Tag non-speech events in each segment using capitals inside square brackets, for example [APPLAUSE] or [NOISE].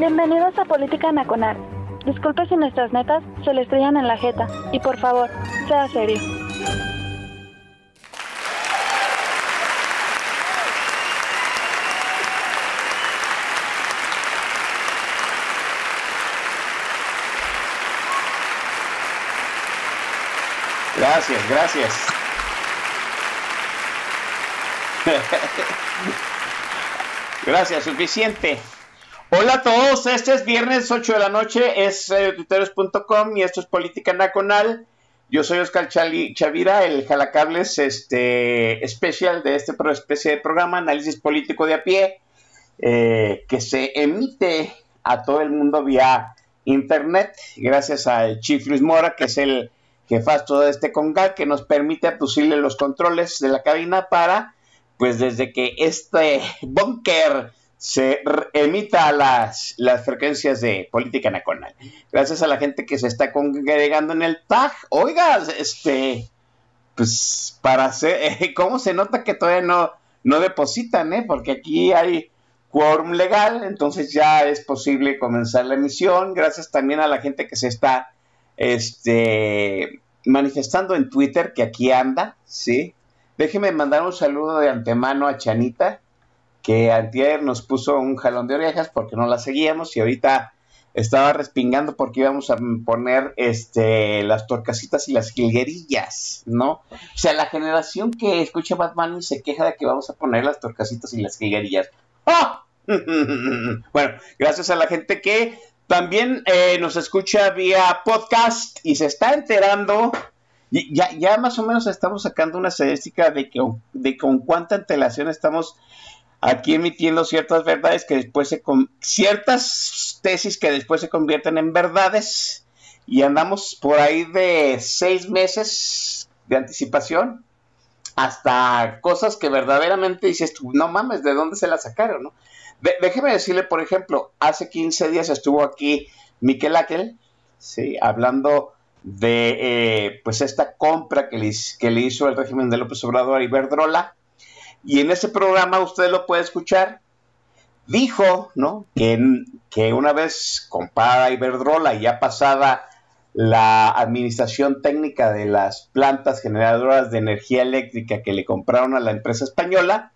Bienvenidos a Política Nacional. Disculpe si nuestras netas se le estrellan en la jeta. Y por favor, sea serio. Gracias, gracias. [LAUGHS] Gracias, suficiente. Hola a todos, este es viernes 8 de la noche, es eh, y esto es Política Nacional. Yo soy Oscar Chali, Chavira, el jalacables este, especial de este especie de programa, análisis político de a pie, eh, que se emite a todo el mundo vía internet, gracias al Chief Luis Mora, que es el jefazo de este congal, que nos permite pusirle los controles de la cabina para, pues desde que este búnker se emita las, las frecuencias de política nacional. Gracias a la gente que se está congregando en el tag. Oiga, este, pues para hacer, [LAUGHS] ¿cómo se nota que todavía no, no depositan, eh? Porque aquí hay quórum legal, entonces ya es posible comenzar la emisión. Gracias también a la gente que se está este, manifestando en Twitter, que aquí anda, ¿sí? Déjeme mandar un saludo de antemano a Chanita, que antier nos puso un jalón de orejas porque no la seguíamos y ahorita estaba respingando porque íbamos a poner este las torcasitas y las jilguerillas, ¿no? O sea, la generación que escucha Batman y se queja de que vamos a poner las torcasitas y las jilguerillas. ¡Ah! [LAUGHS] bueno, gracias a la gente que también eh, nos escucha vía podcast y se está enterando. Ya, ya más o menos estamos sacando una estadística de, que, de con cuánta antelación estamos aquí emitiendo ciertas verdades que después se con ciertas tesis que después se convierten en verdades y andamos por ahí de seis meses de anticipación hasta cosas que verdaderamente dices tú, no mames, ¿de dónde se la sacaron? No? Déjeme decirle, por ejemplo, hace 15 días estuvo aquí Miquel Aquel, sí, hablando de eh, pues esta compra que le, que le hizo el régimen de López Obrador a Iberdrola, y en ese programa usted lo puede escuchar. Dijo, ¿no? Que, que una vez comprada Iberdrola y ya pasada la administración técnica de las plantas generadoras de energía eléctrica que le compraron a la empresa española,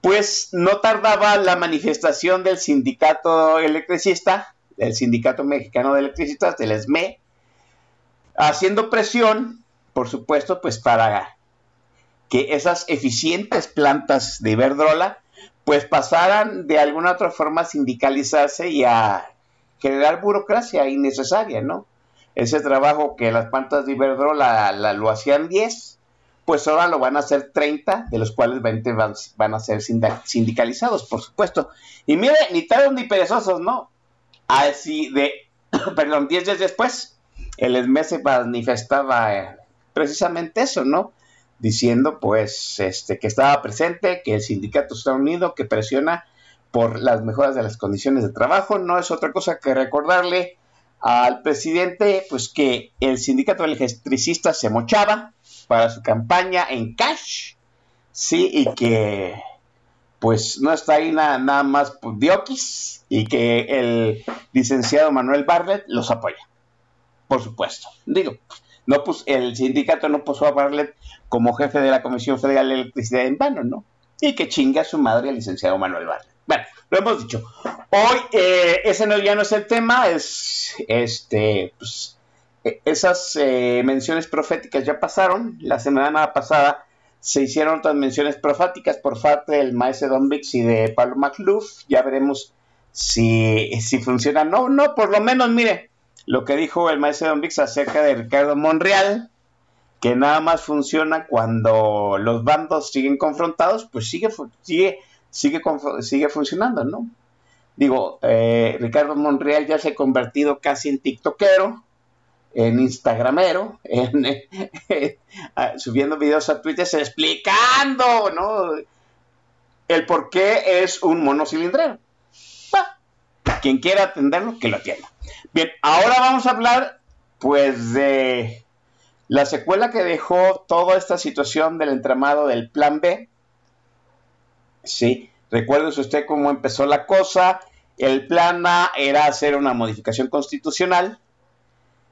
pues no tardaba la manifestación del sindicato electricista, del Sindicato Mexicano de Electricistas, del SME, haciendo presión, por supuesto, pues para que esas eficientes plantas de Iberdrola pues pasaran de alguna otra forma a sindicalizarse y a generar burocracia innecesaria, ¿no? Ese trabajo que las plantas de Iberdrola la, lo hacían 10, pues ahora lo van a hacer 30, de los cuales 20 van, a ser sindicalizados, por supuesto. Y mire, ni tarde ni perezosos, ¿no? Así de, [COUGHS] perdón, 10 días después, el ESME se manifestaba eh, precisamente eso, ¿no? Diciendo pues este que estaba presente, que el sindicato está unido, que presiona por las mejoras de las condiciones de trabajo. No es otra cosa que recordarle al presidente pues que el sindicato de se mochaba para su campaña en cash, sí, y que pues no está ahí nada, nada más por diokis y que el licenciado Manuel Bartlett los apoya, por supuesto. Digo, no pues el sindicato no puso a Bartlett como jefe de la Comisión Federal de Electricidad en vano, ¿no? Y que chinga a su madre el licenciado Manuel Bartlett. Bueno, lo hemos dicho. Hoy eh, ese no, ya no es el tema, es este, pues, eh, esas eh, menciones proféticas ya pasaron. La semana pasada se hicieron otras menciones proféticas por parte del maestro Don Vix y de Pablo McLuff. Ya veremos si, si funciona. No, no, por lo menos, mire, lo que dijo el maestro Don Vix acerca de Ricardo Monreal, que nada más funciona cuando los bandos siguen confrontados, pues sigue, sigue sigue, sigue funcionando, ¿no? Digo, eh, Ricardo Monreal ya se ha convertido casi en tiktokero, en instagramero, [LAUGHS] en, [LAUGHS] subiendo videos a Twitter explicando, ¿no? El por qué es un monocilindrero. quien quiera atenderlo, que lo atienda. Bien, ahora vamos a hablar, pues, de la secuela que dejó toda esta situación del entramado del Plan B. Sí, recuérdese usted cómo empezó la cosa. El Plan A era hacer una modificación constitucional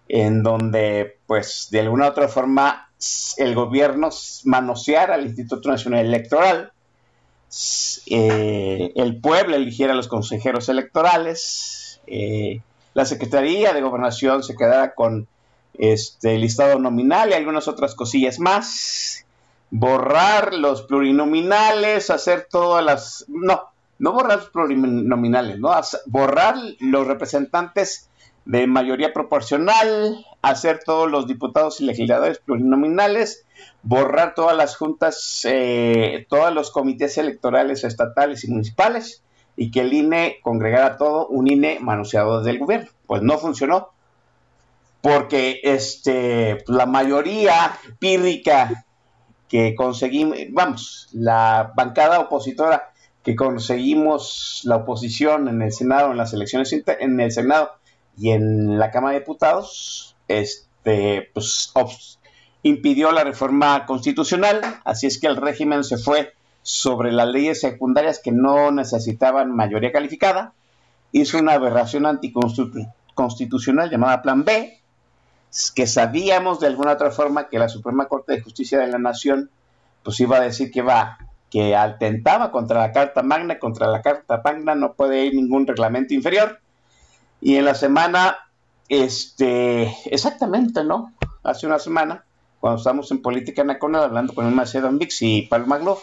en donde, pues, de alguna u otra forma, el gobierno manoseara al Instituto Nacional Electoral, eh, el pueblo eligiera a los consejeros electorales, eh, la Secretaría de Gobernación se quedara con este listado nominal y algunas otras cosillas más. Borrar los plurinominales, hacer todas las... No, no borrar los plurinominales, no, borrar los representantes de mayoría proporcional, hacer todos los diputados y legisladores plurinominales, borrar todas las juntas, eh, todos los comités electorales estatales y municipales y que el INE congregara todo un INE manoseado del gobierno. Pues no funcionó porque este, la mayoría pírrica que conseguimos, vamos, la bancada opositora que conseguimos la oposición en el Senado, en las elecciones en el Senado y en la Cámara de Diputados, este, pues, impidió la reforma constitucional, así es que el régimen se fue sobre las leyes secundarias que no necesitaban mayoría calificada, hizo una aberración anticonstitucional llamada Plan B, que sabíamos de alguna otra forma que la Suprema Corte de Justicia de la Nación pues iba a decir que va que atentaba contra la Carta Magna, contra la Carta Magna no puede ir ningún reglamento inferior. Y en la semana, este, exactamente, ¿no? Hace una semana, cuando estamos en política nacional hablando con el Macedo Vix y Palma Glove,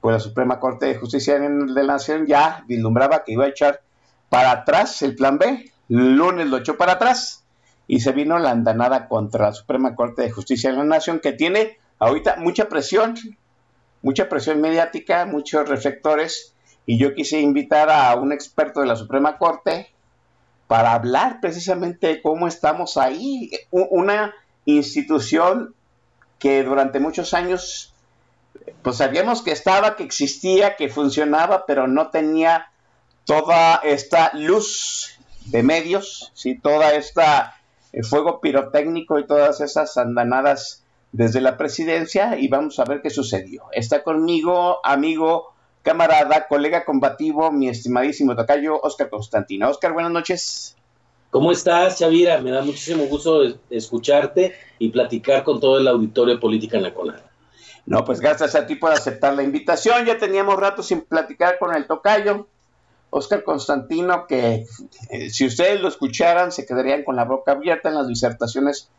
pues la Suprema Corte de Justicia de la Nación ya vislumbraba que iba a echar para atrás el plan B. Lunes lo echó para atrás y se vino la andanada contra la Suprema Corte de Justicia de la Nación, que tiene ahorita mucha presión, mucha presión mediática, muchos reflectores, y yo quise invitar a un experto de la Suprema Corte para hablar precisamente de cómo estamos ahí, una institución que durante muchos años pues sabíamos que estaba, que existía, que funcionaba, pero no tenía toda esta luz de medios, ¿sí? toda esta el fuego pirotécnico y todas esas andanadas desde la presidencia y vamos a ver qué sucedió. Está conmigo, amigo, camarada, colega combativo, mi estimadísimo tocayo, Oscar Constantino. Oscar, buenas noches. ¿Cómo estás, Chavira? Me da muchísimo gusto escucharte y platicar con todo el auditorio de Política Nacional. No, pues gracias a ti por aceptar la invitación. Ya teníamos rato sin platicar con el tocayo. Oscar Constantino, que eh, si ustedes lo escucharan se quedarían con la boca abierta en las disertaciones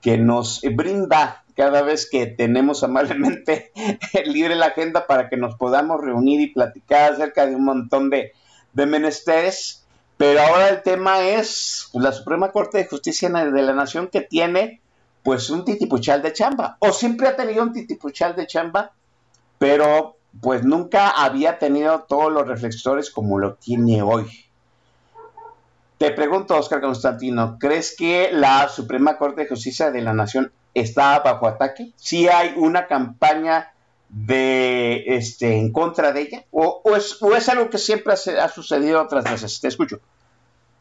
que nos brinda cada vez que tenemos amablemente [LAUGHS] libre la agenda para que nos podamos reunir y platicar acerca de un montón de, de menesteres. Pero ahora el tema es la Suprema Corte de Justicia de la Nación que tiene pues un titipuchal de chamba, o siempre ha tenido un titipuchal de chamba, pero pues nunca había tenido todos los reflectores como lo tiene hoy. Te pregunto, Oscar Constantino, ¿crees que la Suprema Corte de Justicia de la Nación está bajo ataque? ¿Sí hay una campaña de este en contra de ella? ¿O, es, algo que siempre ha, ha sucedido otras veces? Te escucho.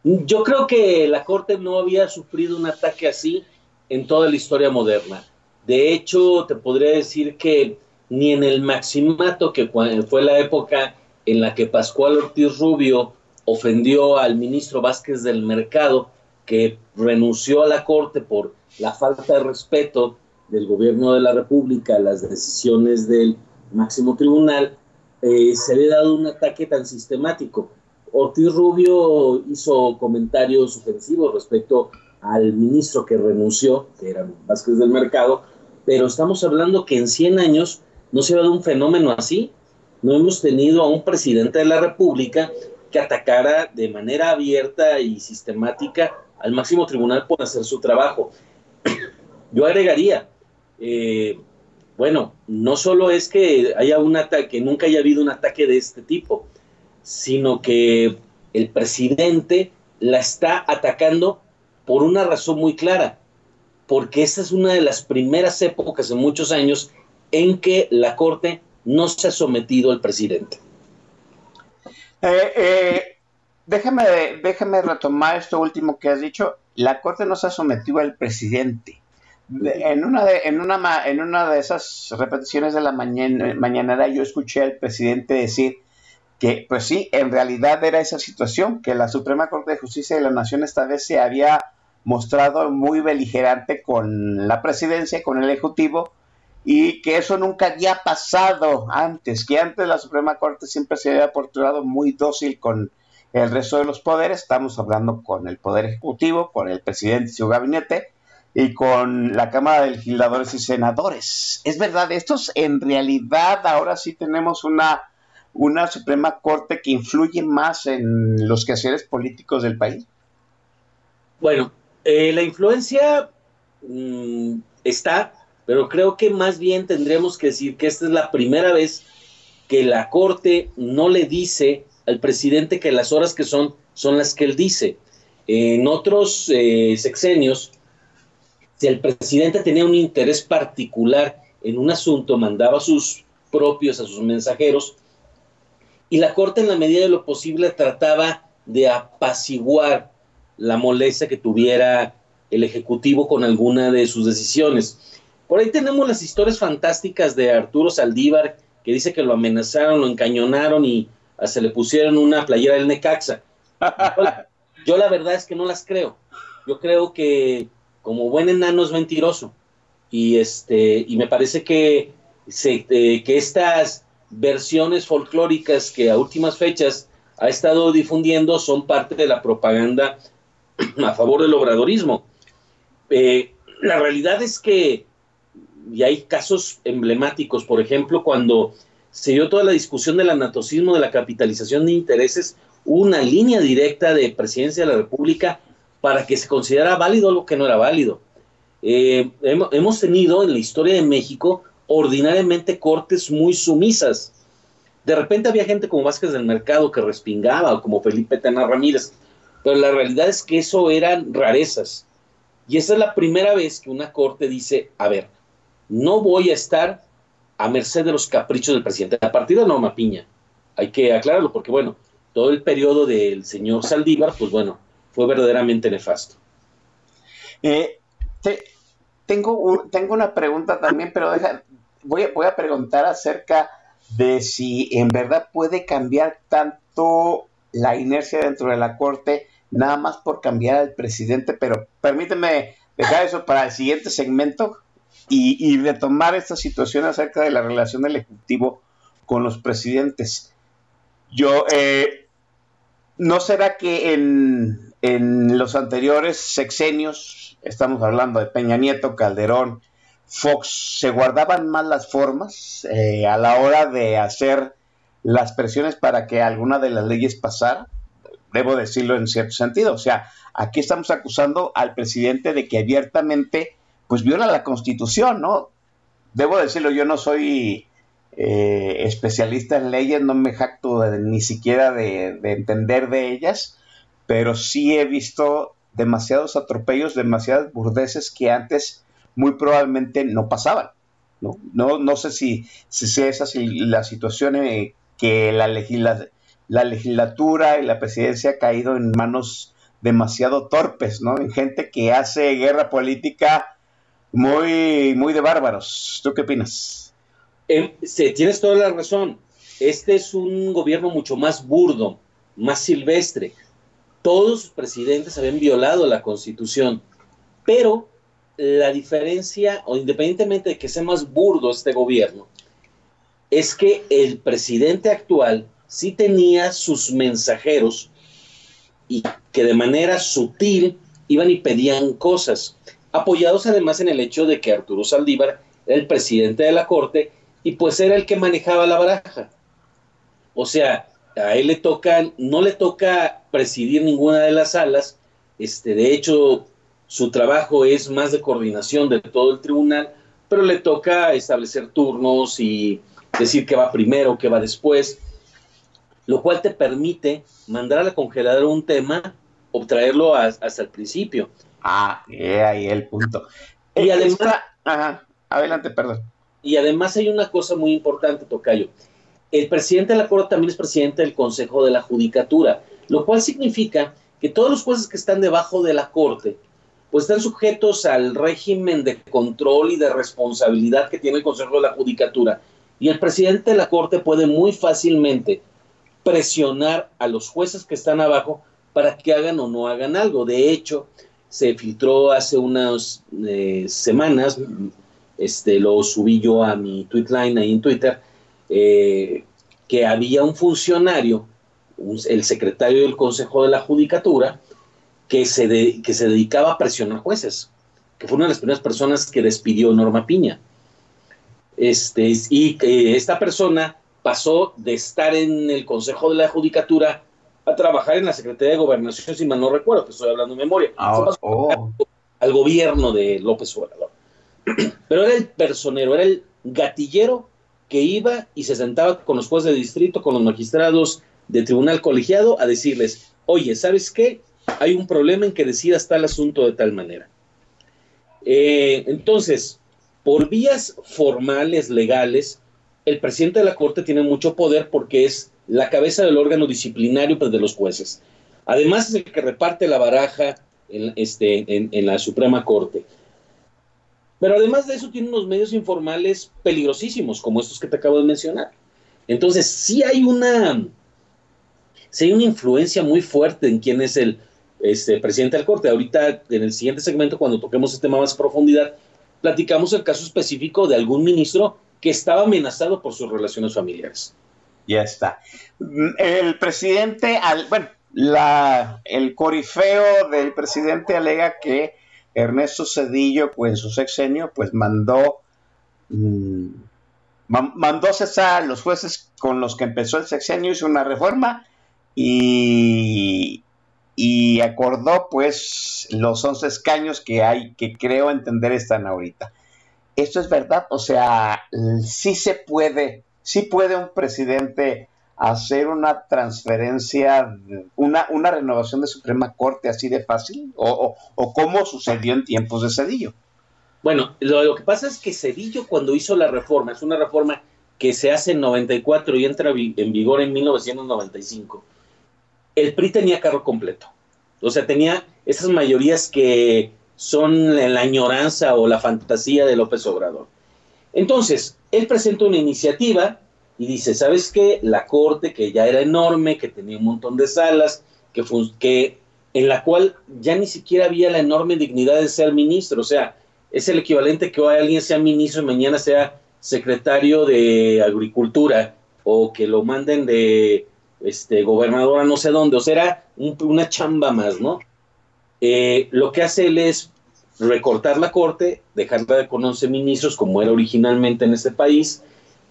Yo creo que la Corte no había sufrido un ataque así en toda la historia moderna. De hecho, te podría decir que ni en el maximato que fue la época en la que Pascual Ortiz Rubio ofendió al ministro Vázquez del Mercado, que renunció a la Corte por la falta de respeto del gobierno de la República a las decisiones del máximo tribunal, eh, se le ha dado un ataque tan sistemático. Ortiz Rubio hizo comentarios ofensivos respecto al ministro que renunció, que era Vázquez del Mercado, pero estamos hablando que en 100 años no se ha dado un fenómeno así. No hemos tenido a un presidente de la República que atacara de manera abierta y sistemática al máximo tribunal por hacer su trabajo. [CLEARS THROAT] Yo agregaría, eh, bueno, no solo es que haya un ataque, nunca haya habido un ataque de este tipo, sino que el presidente la está atacando por una razón muy clara, porque esta es una de las primeras épocas en muchos años en que la Corte no se ha sometido al presidente. Eh, eh, déjame, déjame retomar esto último que has dicho. La Corte no se ha sometido al presidente en una de, en una, en una de esas repeticiones de la mañana, mañanera yo escuché al presidente decir que, pues sí, en realidad era esa situación, que la Suprema Corte de Justicia de la Nación esta vez se había mostrado muy beligerante con la presidencia, con el Ejecutivo, y que eso nunca había pasado antes, que antes la Suprema Corte siempre se había portado muy dócil con el resto de los poderes, estamos hablando con el Poder Ejecutivo, con el presidente y su gabinete, y con la Cámara de Legisladores y Senadores. Es verdad, estos en realidad ahora sí tenemos una, una Suprema Corte que influye más en los quehaceres políticos del país. Bueno, eh, la influencia mm, está, pero creo que más bien tendremos que decir que esta es la primera vez que la Corte no le dice al presidente que las horas que son son las que él dice. En otros eh, sexenios, si el presidente tenía un interés particular en un asunto, mandaba a sus propios, a sus mensajeros, y la Corte en la medida de lo posible trataba de apaciguar la molestia que tuviera el Ejecutivo con alguna de sus decisiones. Por ahí tenemos las historias fantásticas de Arturo Saldívar, que dice que lo amenazaron, lo encañonaron y se le pusieron una playera del Necaxa. yo la verdad es que no las creo. Yo creo que como buen enano es mentiroso. Y, este, y me parece que, eh, que estas versiones folclóricas que a últimas fechas ha estado difundiendo son parte de la propaganda [CLEARS THROAT] a favor del obradorismo. Eh, la realidad es que, y hay casos emblemáticos, por ejemplo, cuando se dio toda la discusión del anatocismo, de la capitalización de intereses, una línea directa de presidencia de la República para que se considerara válido algo que no era válido. Eh, hemos tenido en la historia de México ordinariamente cortes muy sumisas. De repente había gente como Vázquez del Mercado que respingaba, o como Felipe Tena Ramírez, pero la realidad es que eso eran rarezas. Y esa es la primera vez que una corte dice, a ver, no voy a estar a merced de los caprichos del presidente. A partir de Norma Piña, hay que aclararlo, porque bueno, todo el periodo del señor Saldívar, pues bueno, fue verdaderamente nefasto. Eh, tengo, tengo una pregunta también, pero deja, voy, voy a preguntar acerca de si en verdad puede cambiar tanto la inercia dentro de la Corte, nada más por cambiar al presidente, pero permíteme dejar eso para el siguiente segmento y, retomar esta situación acerca de la relación del Ejecutivo con los presidentes. Yo, eh, ¿no será que en, en los anteriores sexenios, estamos hablando de Peña Nieto, Calderón, Fox, se guardaban más las formas eh, a la hora de hacer las presiones para que alguna de las leyes pasara, debo decirlo en cierto sentido. O sea, aquí estamos acusando al presidente de que abiertamente pues viola la constitución, ¿no? Debo decirlo, yo no soy eh, especialista en leyes, no me jacto ni siquiera de, de entender de ellas, pero sí he visto demasiados atropellos, demasiadas burdeces que antes muy probablemente no pasaban. No, no, no sé si, si esa es la situación en que la, la legislatura y la presidencia ha caído en manos demasiado torpes, ¿no? En gente que hace guerra política muy, muy de bárbaros. ¿Tú qué opinas? Eh, tienes toda la razón. Este es un gobierno mucho más burdo, más silvestre todos los presidentes habían violado la constitución, pero la diferencia, o independientemente de que sea más burdo este gobierno, es que el presidente actual sí tenía sus mensajeros y que de manera sutil iban y pedían cosas, apoyados además en el hecho de que Arturo Saldívar era el presidente de la corte y pues era el que manejaba la baraja. O sea, a él le toca, no le toca presidir ninguna de las salas, este, de hecho su trabajo es más de coordinación de todo el tribunal, pero le toca establecer turnos y decir qué va primero, qué va después, lo cual te permite mandar a la congeladora un tema o traerlo hasta el principio. Ah, ahí el punto. Y además, ajá, adelante, perdón. Y además hay una cosa muy importante, Tocayo. El presidente de la Corte también es presidente del Consejo de la Judicatura, lo cual significa que todos los jueces que están debajo de la Corte, pues están sujetos al régimen de control y de responsabilidad que tiene el Consejo de la Judicatura. Y el presidente de la Corte puede muy fácilmente presionar a los jueces que están abajo para que hagan o no hagan algo. De hecho, se filtró hace unas eh, semanas, este, lo subí yo a mi tweetline ahí en Twitter, eh, que había un funcionario, el secretario del Consejo de la Judicatura, que se, que se dedicaba a presionar jueces, que fue una de las primeras personas que despidió Norma Piña. Este, y esta persona pasó de estar en el Consejo de la Judicatura a trabajar en la Secretaría de Gobernación, si mal no recuerdo, que estoy hablando de memoria. Ah, oh. Al gobierno de López Obrador. [CLEARS THROAT] Pero era el personero, era el gatillero que iba y se sentaba con los jueces de distrito, con los magistrados de tribunal colegiado a decirles, oye, ¿sabes qué? Hay un problema en que decidas tal asunto de tal manera. Eh, entonces, por vías formales, legales, el presidente de la Corte tiene mucho poder porque es la cabeza del órgano disciplinario pues, de los jueces. Además es el que reparte la baraja en, este, en, la Suprema Corte. Pero además de eso tiene unos medios informales peligrosísimos, como estos que te acabo de mencionar. Entonces, sí hay una, sí hay una influencia muy fuerte en quién es el este, presidente de la Corte. Ahorita, en el siguiente segmento, cuando toquemos este tema más a profundidad, platicamos el caso específico de algún ministro que estaba amenazado por sus relaciones familiares. Ya está. El presidente, bueno, el corifeo del presidente alega que Ernesto Cedillo, pues en su sexenio, pues mandó, mm, mandó cesar a los jueces con los que empezó el sexenio, hizo una reforma y, y acordó pues los 11 escaños que hay, que creo entender están ahorita. ¿Esto es verdad? O sea, sí se puede, sí puede un presidente hacer una transferencia, una, una renovación de Suprema Corte así de fácil? ¿O, o, cómo sucedió en tiempos de Cedillo? Bueno, lo, que pasa es que Cedillo cuando hizo la reforma, es una reforma que se hace en 94 y entra en vigor en 1995, el PRI tenía carro completo. O sea, tenía esas mayorías que son la añoranza o la fantasía de López Obrador. Entonces, él presenta una iniciativa y dice, ¿sabes qué? La corte, que ya era enorme, que tenía un montón de salas, que, que en la cual ya ni siquiera había la enorme dignidad de ser ministro, o sea, es el equivalente que hoy alguien sea ministro y mañana sea secretario de Agricultura o que lo manden de este, gobernadora no sé dónde, o sea, era una chamba más, ¿no? Eh, lo que hace él es recortar la corte, dejarla con 11 ministros como era originalmente en este país,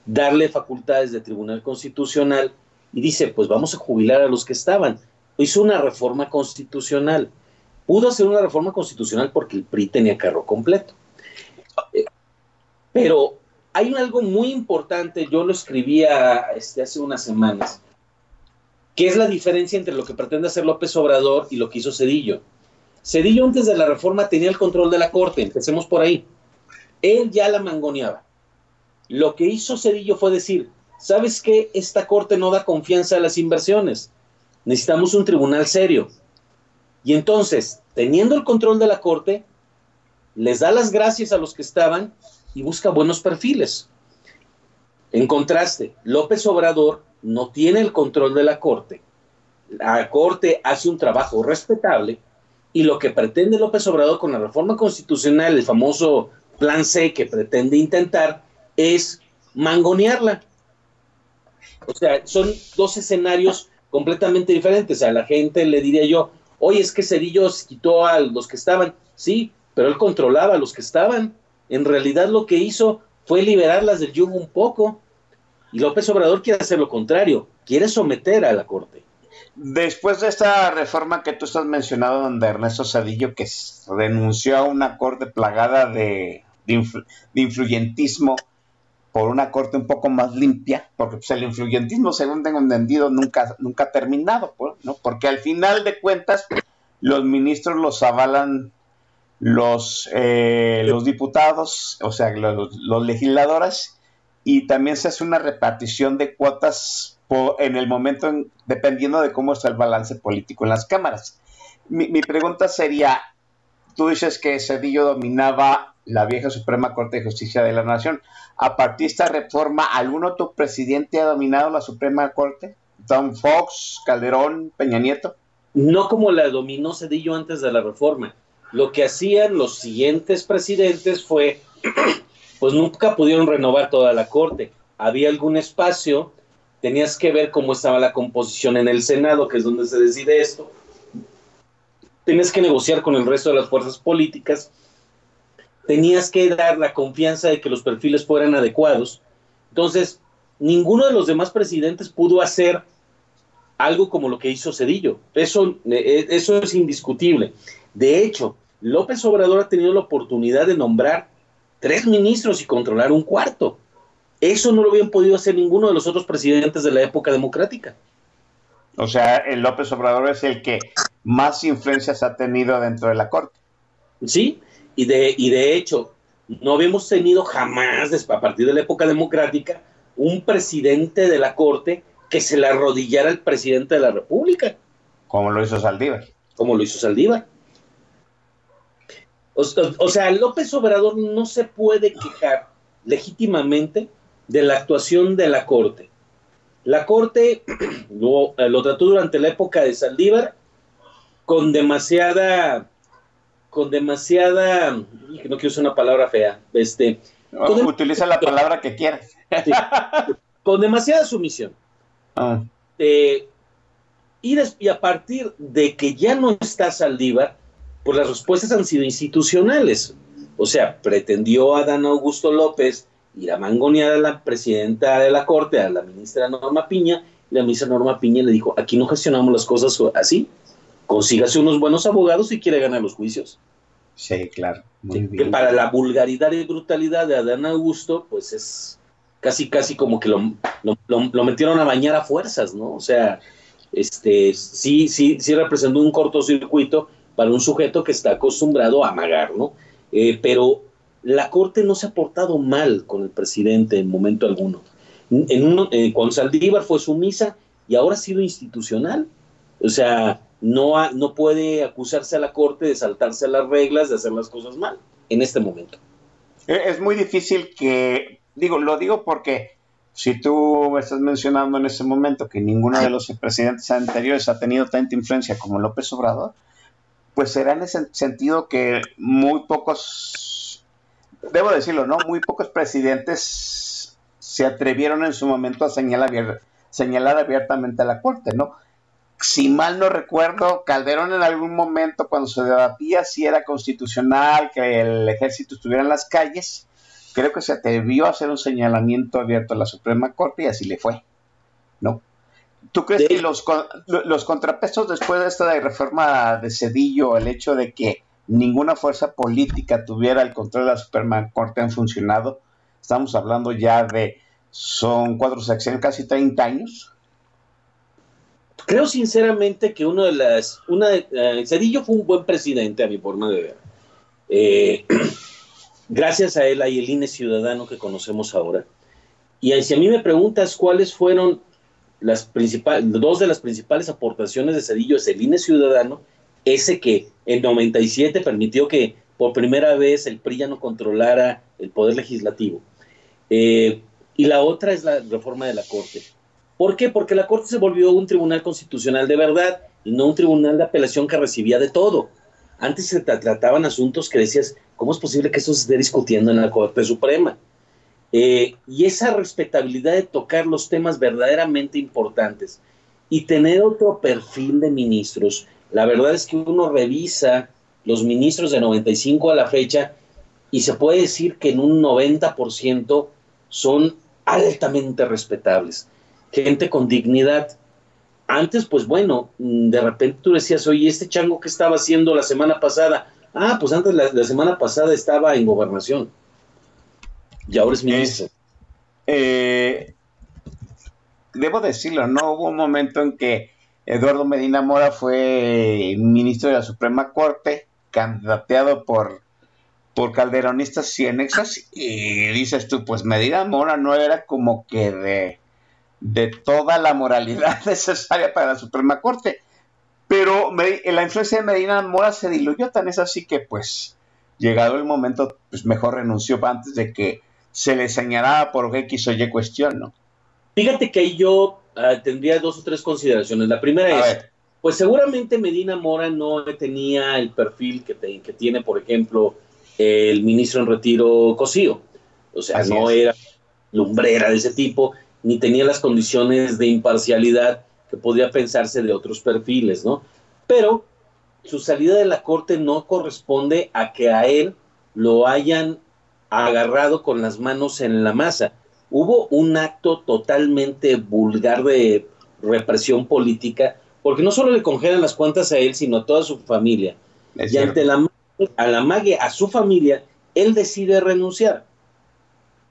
darle facultades de tribunal constitucional y dice, pues vamos a jubilar a los que estaban. Hizo una reforma constitucional. Pudo hacer una reforma constitucional porque el PRI tenía carro completo. Eh, pero hay algo muy importante, yo lo escribía este, hace unas semanas, que es la diferencia entre lo que pretende hacer López Obrador y lo que hizo Cedillo. Cedillo antes de la reforma tenía el control de la Corte, empecemos por ahí. Él ya la mangoneaba. Lo que hizo Cedillo fue decir, ¿sabes qué? Esta Corte no da confianza a las inversiones. Necesitamos un tribunal serio. Y entonces, teniendo el control de la Corte, les da las gracias a los que estaban y busca buenos perfiles. En contraste, López Obrador no tiene el control de la Corte. La Corte hace un trabajo respetable y lo que pretende López Obrador con la reforma constitucional, el famoso plan C que pretende intentar, es mangonearla. O sea, son dos escenarios completamente diferentes. A la gente le diría yo, oye, es que Cedillo quitó a los que estaban. Sí, pero él controlaba a los que estaban. En realidad lo que hizo fue liberarlas del yugo un poco. Y López Obrador quiere hacer lo contrario, quiere someter a la Corte. Después de esta reforma que tú estás mencionando, donde Ernesto Cedillo, que renunció a una corte plagada de de, influyentismo por una corte un poco más limpia, porque pues, el influyentismo, según tengo entendido, nunca, nunca ha terminado, pues, porque al final de cuentas los ministros los avalan los, eh, los diputados, o sea, los, los, legisladores, y también se hace una repartición de cuotas en el momento, dependiendo de cómo está el balance político en las cámaras. Mi, mi pregunta sería, tú dices que Cedillo dominaba la vieja Suprema Corte de Justicia de la Nación. ¿A partir de esta reforma, algún otro presidente ha dominado la Suprema Corte? ¿Don Fox, Calderón, Peña Nieto? No como la dominó Cedillo antes de la reforma. Lo que hacían los siguientes presidentes fue, [CLEARS THROAT] pues nunca pudieron renovar toda la Corte. Había algún espacio, tenías que ver cómo estaba la composición en el Senado, que es donde se decide esto. Tenías que negociar con el resto de las fuerzas políticas tenías que dar la confianza de que los perfiles fueran adecuados. Entonces, ninguno de los demás presidentes pudo hacer algo como lo que hizo Cedillo. Eso, eh, eso es indiscutible. De hecho, López Obrador ha tenido la oportunidad de nombrar tres ministros y controlar un cuarto. Eso no lo habían podido hacer ninguno de los otros presidentes de la época democrática. O sea, el López Obrador es el que más influencias ha tenido dentro de la Corte. Sí, y de, y de hecho, no habíamos tenido jamás, a partir de la época democrática, un presidente de la Corte que se le arrodillara al presidente de la República. Como lo hizo Saldívar. Como lo hizo Saldívar. O, sea, López Obrador no se puede quejar legítimamente de la actuación de la Corte. La Corte [CLEARS THROAT] lo, lo, trató durante la época de Saldívar con demasiada con demasiada, no quiero usar una palabra fea, este, utiliza la palabra que quieras. con demasiada sumisión. Ah. Eh, y, a partir de que ya no está Saldívar, pues las respuestas han sido institucionales. O sea, pretendió a Dan Augusto López ir a mangonear a la presidenta de la Corte, a la ministra Norma Piña, y la ministra Norma Piña le dijo, aquí no gestionamos las cosas así, consígase unos buenos abogados si quiere ganar los juicios. Sí, claro. Que para la vulgaridad y brutalidad de Adán Augusto, pues es casi, casi como que lo, lo, metieron a bañar a fuerzas, ¿no? O sea, este, sí, sí, sí representó un cortocircuito para un sujeto que está acostumbrado a amagar, ¿no? Eh, pero la Corte no se ha portado mal con el presidente en momento alguno. En uno, eh, con Saldívar fue sumisa y ahora ha sido institucional. O sea, no, no puede acusarse a la Corte de saltarse a las reglas, de hacer las cosas mal en este momento. E, es muy difícil que, digo, lo digo porque si tú estás mencionando en ese momento que ninguno de los presidentes anteriores ha tenido tanta influencia como López Obrador, pues será en ese sentido que muy pocos, debo decirlo, ¿no? Muy pocos presidentes se atrevieron en su momento a señalar, señalar abiertamente a la Corte, ¿no? si mal no recuerdo, Calderón en algún momento cuando se debatía si era constitucional que el ejército estuviera en las calles, creo que se atrevió a hacer un señalamiento abierto a la Suprema Corte y así le fue, ¿no? ¿Tú crees que los, los contrapesos después de esta reforma de Cedillo, el hecho de que ninguna fuerza política tuviera el control de la Suprema Corte han funcionado? Estamos hablando ya de, son cuatro secciones, casi 30 años. Creo sinceramente que uno de las. Una, eh, Cedillo fue un buen presidente, a mi forma de ver. Eh, [CLEARS THROAT] gracias a él hay el INE ciudadano que conocemos ahora. Y si a mí me preguntas cuáles fueron las principales, dos de las principales aportaciones de Cedillo es el INE ciudadano, ese que en 97 permitió que por primera vez el PRI no controlara el poder legislativo. Eh, y la otra es la reforma de la Corte. ¿Por qué? Porque la Corte se volvió un tribunal constitucional de verdad y no un tribunal de apelación que recibía de todo. Antes se trataban asuntos que decías, ¿cómo es posible que eso se esté discutiendo en la Corte Suprema? Eh, y esa respetabilidad de tocar los temas verdaderamente importantes y tener otro perfil de ministros. La verdad es que uno revisa los ministros de 95 a la fecha y se puede decir que en un 90% son altamente respetables gente con dignidad. Antes, pues bueno, de repente tú decías, oye, este chango que estaba haciendo la semana pasada, ah, pues antes la, semana pasada estaba en gobernación. Y ahora es ministro. Eh, debo decirlo, ¿no? Hubo un momento en que Eduardo Medina Mora fue ministro de la Suprema Corte, candidateado por, por calderonistas cienexas, y dices tú, pues Medina Mora no era como que de, de toda la moralidad [LAUGHS] necesaria para la Suprema Corte. Pero la influencia de Medina Mora se diluyó, tan es así que pues llegado el momento, pues mejor renunció antes de que se le señalara por X o Y cuestión, ¿no? Fíjate que yo ah, tendría dos o tres consideraciones. La primera es, pues seguramente Medina Mora no tenía el perfil que, que tiene, por ejemplo, el ministro en retiro Cosío. O sea, no era lumbrera de ese tipo, ni tenía las condiciones de imparcialidad que podría pensarse de otros perfiles, ¿no? Pero su salida de la corte no corresponde a que a él lo hayan agarrado con las manos en la masa. Hubo un acto totalmente vulgar de represión política, porque no solo le congelan las cuentas a él, sino a toda su familia. y ante la, a la mague, a su familia, él decide renunciar.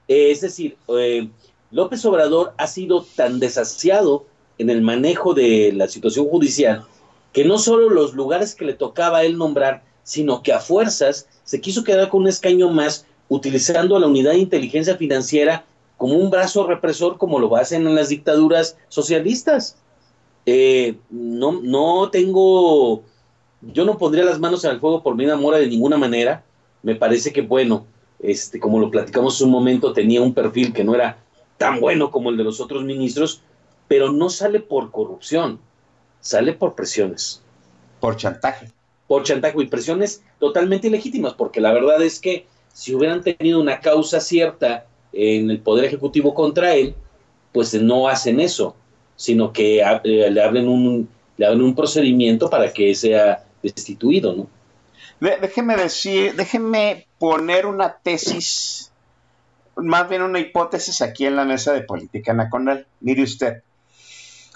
es decir, eh, López Obrador ha sido tan desasiado en el manejo de la situación judicial, que no solo los lugares que le tocaba a él nombrar, sino que a fuerzas se quiso quedar con un escaño más, utilizando a la unidad de inteligencia financiera como un brazo represor, como lo hacen en las dictaduras socialistas. Eh, no, no tengo, yo no pondría las manos en el fuego por Mina Mora de ninguna manera. Me parece que, bueno, este, como lo platicamos un momento, tenía un perfil que no era tan bueno como el de los otros ministros, pero no sale por corrupción, sale por presiones. Por chantaje. Por chantaje y presiones totalmente ilegítimas, porque la verdad es que si hubieran tenido una causa cierta en el Poder Ejecutivo contra él, pues no hacen eso, sino que eh, le, abren un, le abren un procedimiento para que sea destituido, ¿no? Déjeme decir, déjeme poner una tesis, más bien una hipótesis aquí en la mesa de política nacional. Mire usted,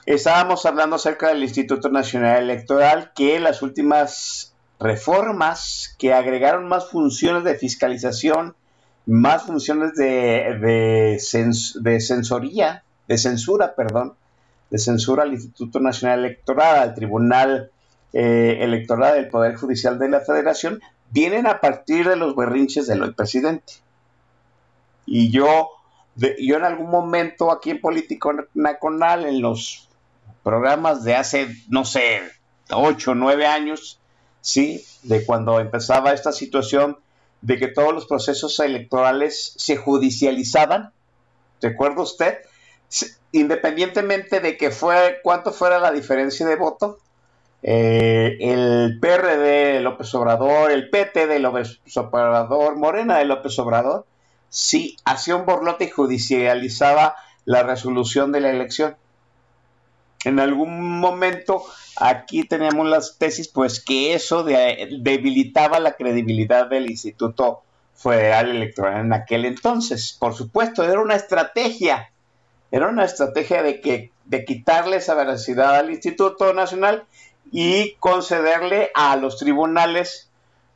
Estábamos hablando acerca del Instituto Nacional Electoral, que las últimas reformas que agregaron más funciones de fiscalización, más funciones de, de, censoría, de censura, perdón, de censura al Instituto Nacional Electoral, al Tribunal eh, Electoral del Poder Judicial de la Federación, vienen a partir de los berrinches del presidente. Y yo, yo en algún momento aquí en Político Nacional, en los programas de hace, no sé, ocho o nueve años, ¿sí? De cuando empezaba esta situación de que todos los procesos electorales se judicializaban. ¿Recuerda usted? Independientemente de que fue, cuánto fuera la diferencia de voto, eh, el PRD de López Obrador, el PT de López Obrador, Morena de López Obrador, sí hacía un borlote y judicializaba la resolución de la elección en algún momento aquí tenemos las tesis, pues que eso debilitaba la credibilidad del Instituto Federal Electoral en aquel entonces. Por supuesto, era una estrategia, era una estrategia de, que, de quitarle esa veracidad al Instituto Nacional y concederle a los tribunales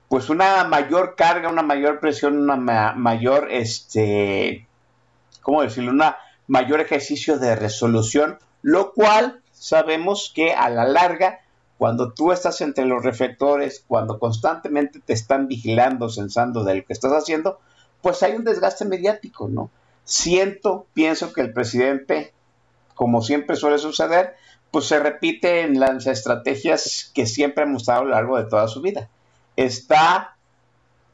pues una mayor carga, una mayor presión, una mayor, este, ¿cómo decirlo? Una mayor ejercicio de resolución lo cual sabemos que a la larga, cuando tú estás entre los reflectores, cuando constantemente te están vigilando, censando de lo que estás haciendo, pues hay un desgaste mediático, ¿no? Siento, pienso que el presidente, como siempre suele suceder, pues se repite en las estrategias que siempre ha mostrado a lo largo de toda su vida. Está,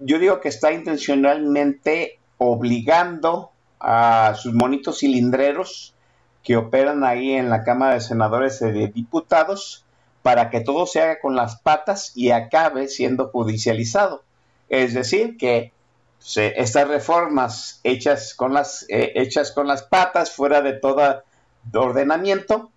yo digo que está intencionalmente obligando a sus monitos cilindreros que operan ahí en la Cámara de Senadores y de Diputados para que todo se haga con las patas y acabe siendo judicializado. Es decir, que estas reformas hechas con, las, eh, hechas con las patas, fuera de todo ordenamiento,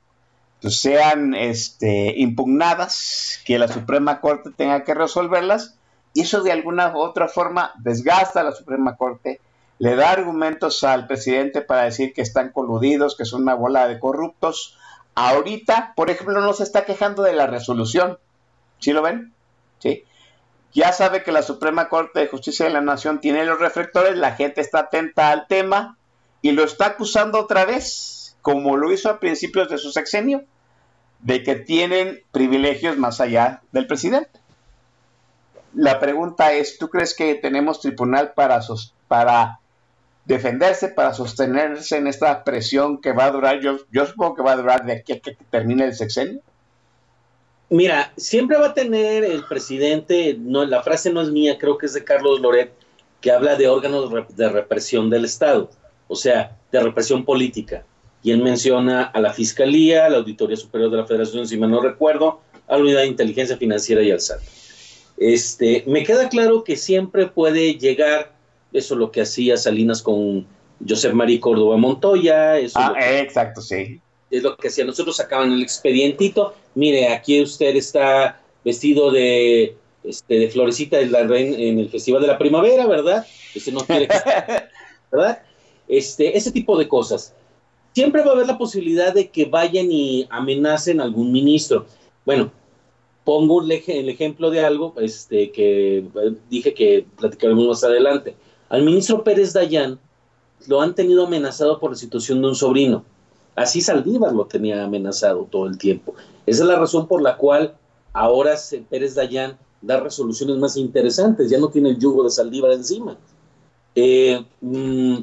pues sean este, impugnadas, que la Suprema Corte tenga que resolverlas, y eso de alguna u otra forma desgasta a la Suprema Corte, le da argumentos al presidente para decir que están coludidos, que son una bola de corruptos. Ahorita, por ejemplo, no se está quejando de la resolución. ¿Sí lo ven? Sí. ya sabe que la Suprema Corte de Justicia de la Nación tiene los reflectores, la gente está atenta al tema y lo está acusando otra vez, como lo hizo a principios de su sexenio, de que tienen privilegios más allá del presidente. La pregunta es, ¿tú crees que tenemos tribunal para, para defenderse, para sostenerse en esta presión que va a durar? Yo, yo supongo que va a durar de aquí a que termine el sexenio. Mira, siempre va a tener el presidente, no, la frase no es mía, creo que es de Carlos Loret, que habla de órganos de represión del Estado, o sea, de represión política. Y él menciona a la Fiscalía, a la Auditoría Superior de la Federación, si mal no recuerdo, a la Unidad de Inteligencia Financiera y al SAT. Este, me queda claro que siempre puede llegar, eso es lo que hacía Salinas con José María Córdoba Montoya. Eso ah, exacto, sí es lo que hacía. Nosotros sacaban el expedientito, mire, aquí usted está vestido de, este, de florecita en, en el Festival de la Primavera, ¿verdad? Ese no quiere [LAUGHS] ¿verdad? Este, ese tipo de cosas. Siempre va a haber la posibilidad de que vayan y amenacen a algún ministro. Bueno, pongo el, el ejemplo de algo este, que dije que platicaremos más adelante. Al ministro Pérez Dayán lo han tenido amenazado por la situación de un sobrino Así Saldívar lo tenía amenazado todo el tiempo. Esa es la razón por la cual ahora Pérez Dayán da resoluciones más interesantes, ya no tiene el yugo de Saldívar encima. Eh, mm,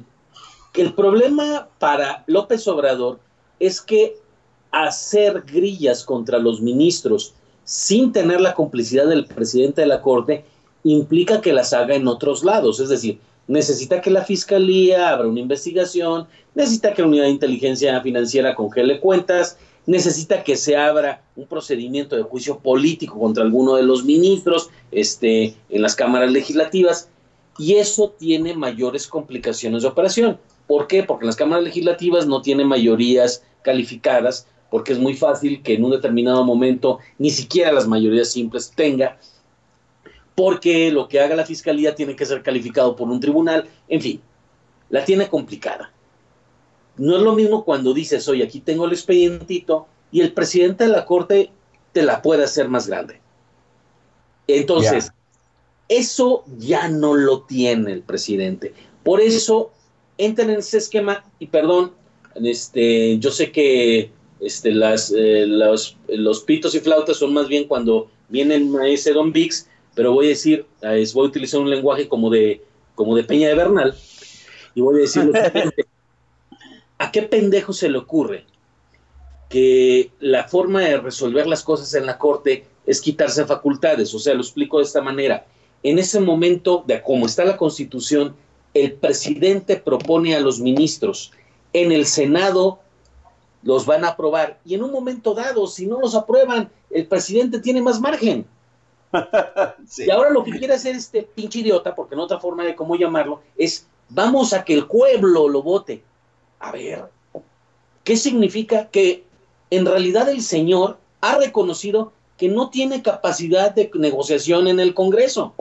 el problema para López Obrador es que hacer grillas contra los ministros sin tener la complicidad del presidente de la Corte implica que las haga en otros lados. Es decir, necesita que la fiscalía abra una investigación, necesita que la unidad de inteligencia financiera congele cuentas, necesita que se abra un procedimiento de juicio político contra alguno de los ministros este, en las cámaras legislativas, y eso tiene mayores complicaciones de operación. ¿Por qué? Porque en las cámaras legislativas no tiene mayorías calificadas, porque es muy fácil que en un determinado momento ni siquiera las mayorías simples tenga porque lo que haga la fiscalía tiene que ser calificado por un tribunal, en fin, la tiene complicada. No es lo mismo cuando dices, oye, aquí tengo el expedientito y el presidente de la corte te la puede hacer más grande. Entonces, eso ya no lo tiene el presidente. Por eso, entran en ese esquema y perdón, este, yo sé que este, las, eh, los, los, pitos y flautas son más bien cuando viene maestro Don Vix pero voy a decir, voy a utilizar un lenguaje como de, como de Peña de Bernal, y voy a decir [LAUGHS] ¿a qué pendejo se le ocurre que la forma de resolver las cosas en la corte es quitarse facultades? O sea, lo explico de esta manera. En ese momento, de cómo está la constitución, el presidente propone a los ministros. En el Senado los van a aprobar. Y en un momento dado, si no los aprueban, el presidente tiene más margen. [LAUGHS] Y ahora lo que quiere hacer este pinche idiota, porque no otra forma de cómo llamarlo, es vamos a que el pueblo lo vote. A ver, ¿qué significa? Que en realidad el señor ha reconocido que no tiene capacidad de negociación en el Congreso,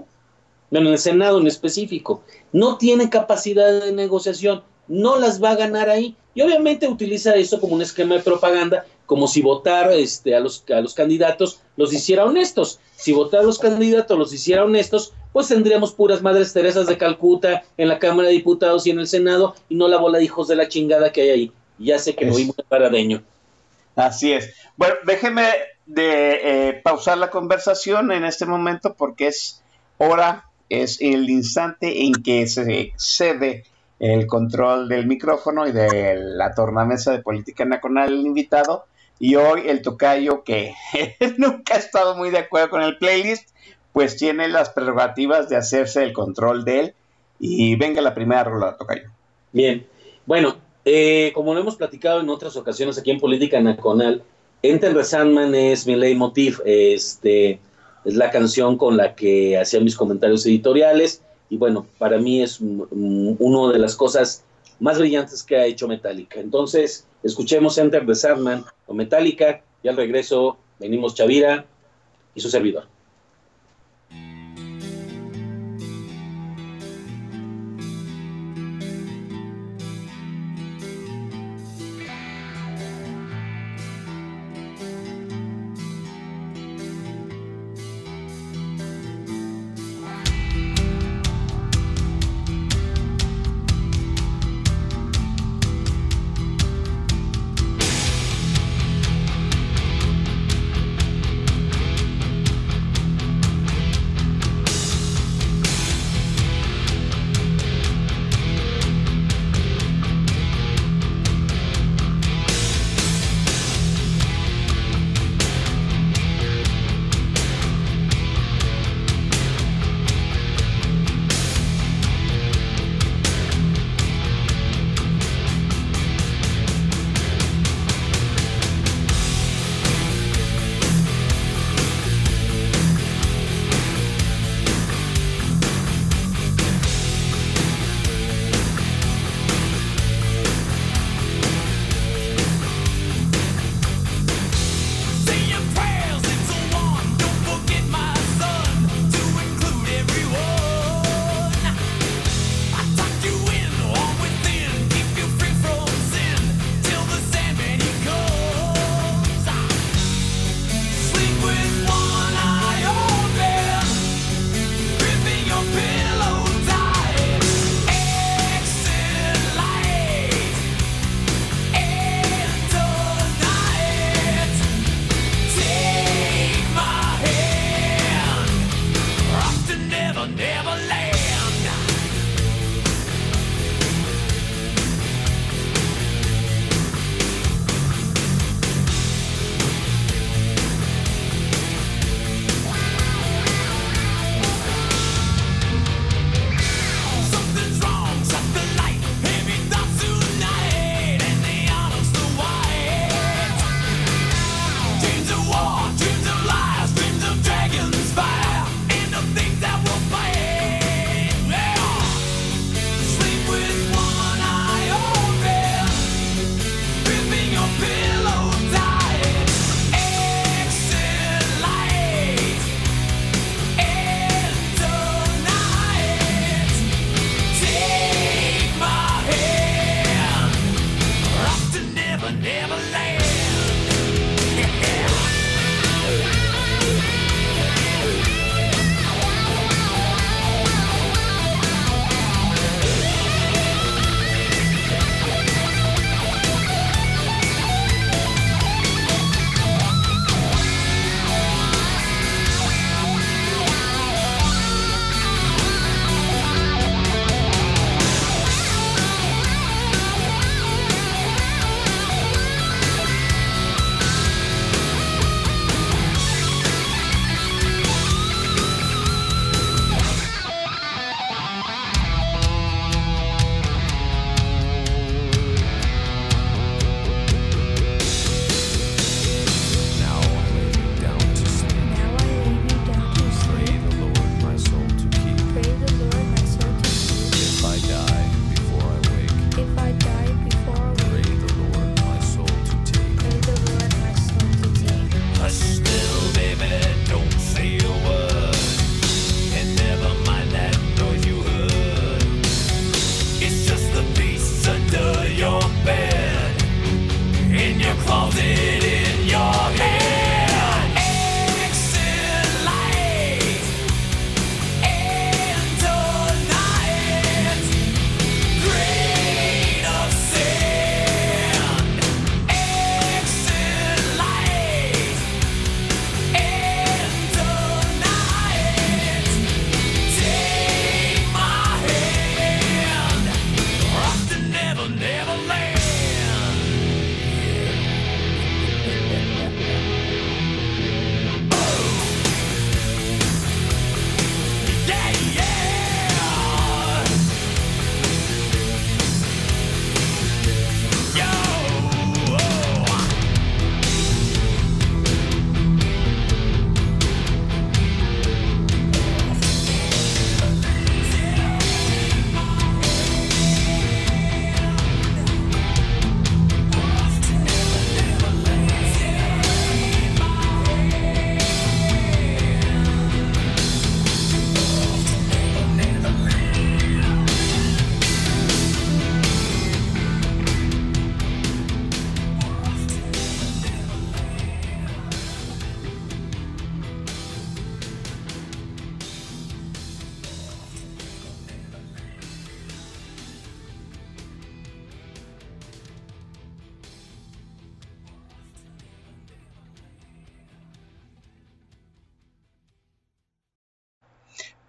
en el Senado en específico, no tiene capacidad de negociación, no las va a ganar ahí. Y obviamente utiliza eso como un esquema de propaganda como si votar este, a, los, a los candidatos los hiciera honestos. Si votar los candidatos los hiciera honestos, pues tendríamos puras madres Teresas de Calcuta en la Cámara de Diputados y en el Senado y no la bola de hijos de la chingada que hay ahí. Ya sé que voy muy paradeño. Así es. Bueno, déjeme de eh, pausar la conversación en este momento porque es hora, es el instante en que se cede el control del micrófono y de la tornamesa de política nacional el invitado y hoy el tocayo, que [LAUGHS] nunca ha estado muy de acuerdo con el playlist, pues tiene las prerrogativas de hacerse el control de él. Y venga la primera rola, tocayo. Bien, bueno, eh, como lo hemos platicado en otras ocasiones aquí en Política Nacional, Enter the Sandman es mi leitmotiv, este, es la canción con la que hacía mis comentarios editoriales y bueno, para mí es una de las cosas más brillantes que ha hecho Metallica. Entonces, escuchemos Enter the Sandman o Metallica y al regreso venimos Chavira y su servidor.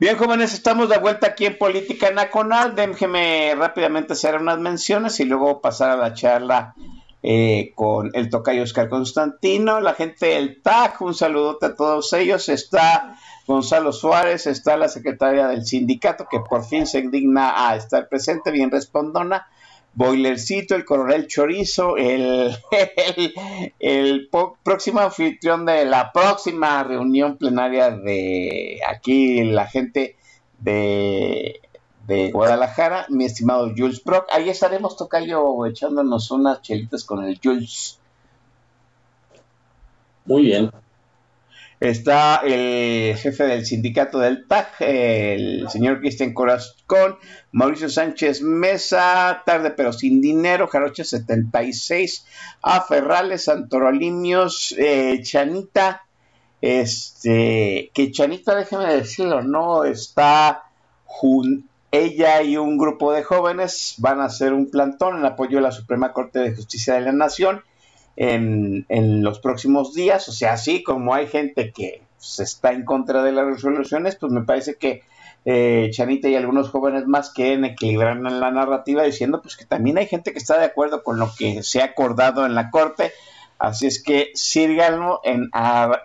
Bien, jóvenes, estamos de vuelta aquí en Política Nacional. Déjenme rápidamente hacer unas menciones y luego pasar a la charla eh, con el tocayo Oscar Constantino, la gente del TAC, un saludote a todos ellos. Está Gonzalo Suárez, está la secretaria del sindicato que por fin se indigna a estar presente, bien respondona. Boilercito, el coronel Chorizo, el, [LAUGHS] el, próximo anfitrión de la próxima reunión plenaria de aquí, la gente de, de Guadalajara, mi estimado Jules Brock. Ahí estaremos, Tocayo, echándonos unas chelitas con el Jules. Muy bien. Está el jefe del sindicato del TAC, el señor Cristian Corazón, Mauricio Sánchez Mesa, tarde pero sin dinero, Jaroche 76, A Ferrales, Santorolimios, eh, Chanita, este, que Chanita, déjeme decirlo, no está ella y un grupo de jóvenes van a hacer un plantón en apoyo de la Suprema Corte de Justicia de la Nación en, los próximos días. O sea, así como hay gente que se está en contra de las resoluciones, pues me parece que eh, Chanita y algunos jóvenes más quieren equilibrar en la narrativa diciendo pues que también hay gente que está de acuerdo con lo que se ha acordado en la corte. Así es que síganlo en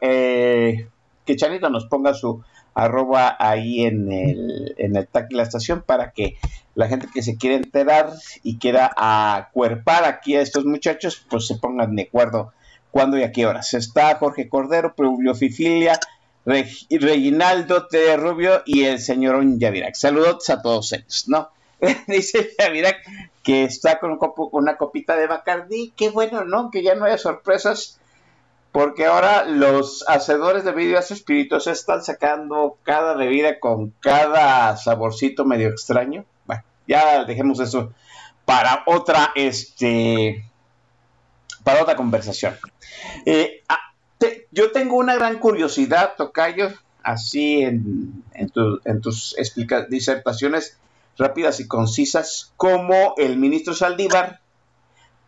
eh, que Chanita nos ponga su arroba ahí en el, en el tag de la estación para que la gente que se quiere enterar y quiera acuerpar aquí a estos muchachos, pues se pongan de acuerdo cuándo y a qué horas. Está Jorge Cordero, Publio Fifilia, Reginaldo T. Rubio y el señor Yavirac. Saludos a todos ellos, ¿no? [LAUGHS] Dice Yavirac que está con, una copita de Bacardí. Qué bueno, ¿no? Que ya no haya sorpresas porque ahora los hacedores de bebidas espirituosas están sacando cada bebida con cada saborcito medio extraño. Bueno, ya dejemos eso para otra, este, para otra conversación. Eh, yo tengo una gran curiosidad, Tocayo, así en, en tus disertaciones rápidas y concisas, como el ministro Saldívar,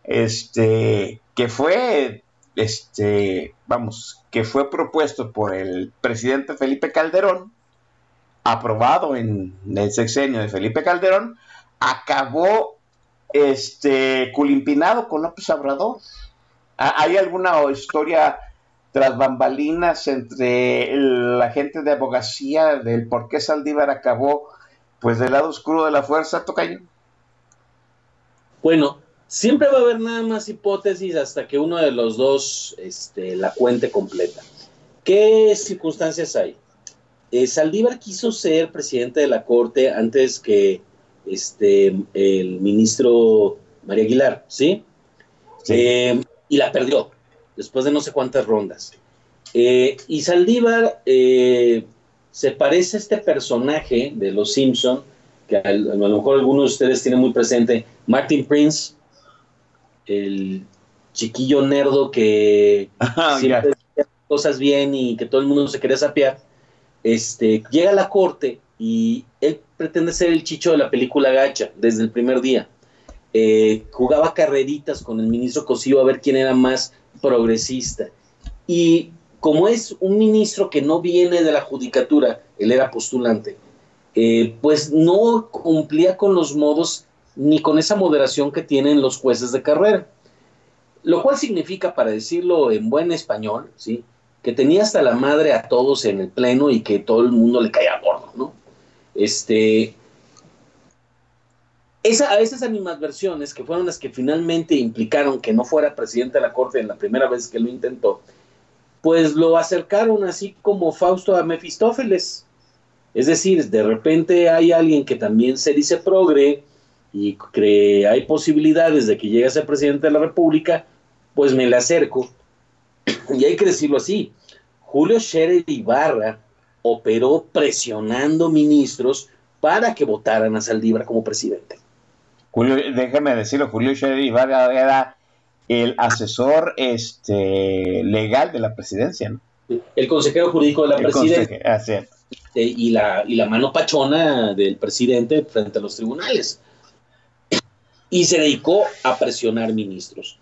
este, que fue este, vamos, que fue propuesto por el presidente Felipe Calderón, aprobado en el sexenio de Felipe Calderón, acabó este culimpinado con López Obrador. ¿Hay alguna historia tras bambalinas entre la gente de abogacía del por qué Saldívar acabó pues del lado oscuro de la fuerza, Tocayo? Bueno, Siempre va a haber nada más hipótesis hasta que uno de los dos este, la cuente completa. ¿Qué circunstancias hay? Eh, Saldívar quiso ser presidente de la Corte antes que este, el ministro María Aguilar, ¿sí? Eh, y la perdió, después de no sé cuántas rondas. Eh, y Saldívar se parece a este personaje de Los Simpson, que a, lo mejor algunos de ustedes tienen muy presente, Martin Prince, el chiquillo nerdo que [LAUGHS] ah, siempre hacía cosas bien y que todo el mundo se quería sapear, este, llega a la corte y él pretende ser el chicho de la película Gacha desde el primer día. Eh, jugaba carreritas con el ministro Cosío a ver quién era más progresista. Y como es un ministro que no viene de la judicatura, él era postulante, eh, pues no cumplía con los modos ni con esa moderación que tienen los jueces de carrera. Lo cual significa, para decirlo en buen español, ¿sí? que tenía hasta la madre a todos en el pleno y que todo el mundo le caía gordo, ¿no? Este, esa, a esas animadversiones, que fueron las que finalmente implicaron que no fuera presidente de la Corte en la primera vez que lo intentó, pues lo acercaron así como Fausto a Mefistófeles. Es decir, de repente hay alguien que también se dice progre, y que hay posibilidades de que llegue a ser presidente de la República, pues me le acerco. Y hay que decirlo así, Julio Scherer Ibarra operó presionando ministros para que votaran a Saldívar como presidente. Julio, déjeme decirlo, Julio Scherer Ibarra era el asesor este, legal de la presidencia, ¿no? El consejero jurídico de la presidencia. y, la, y la mano pachona del presidente frente a los tribunales y se dedicó a presionar ministros.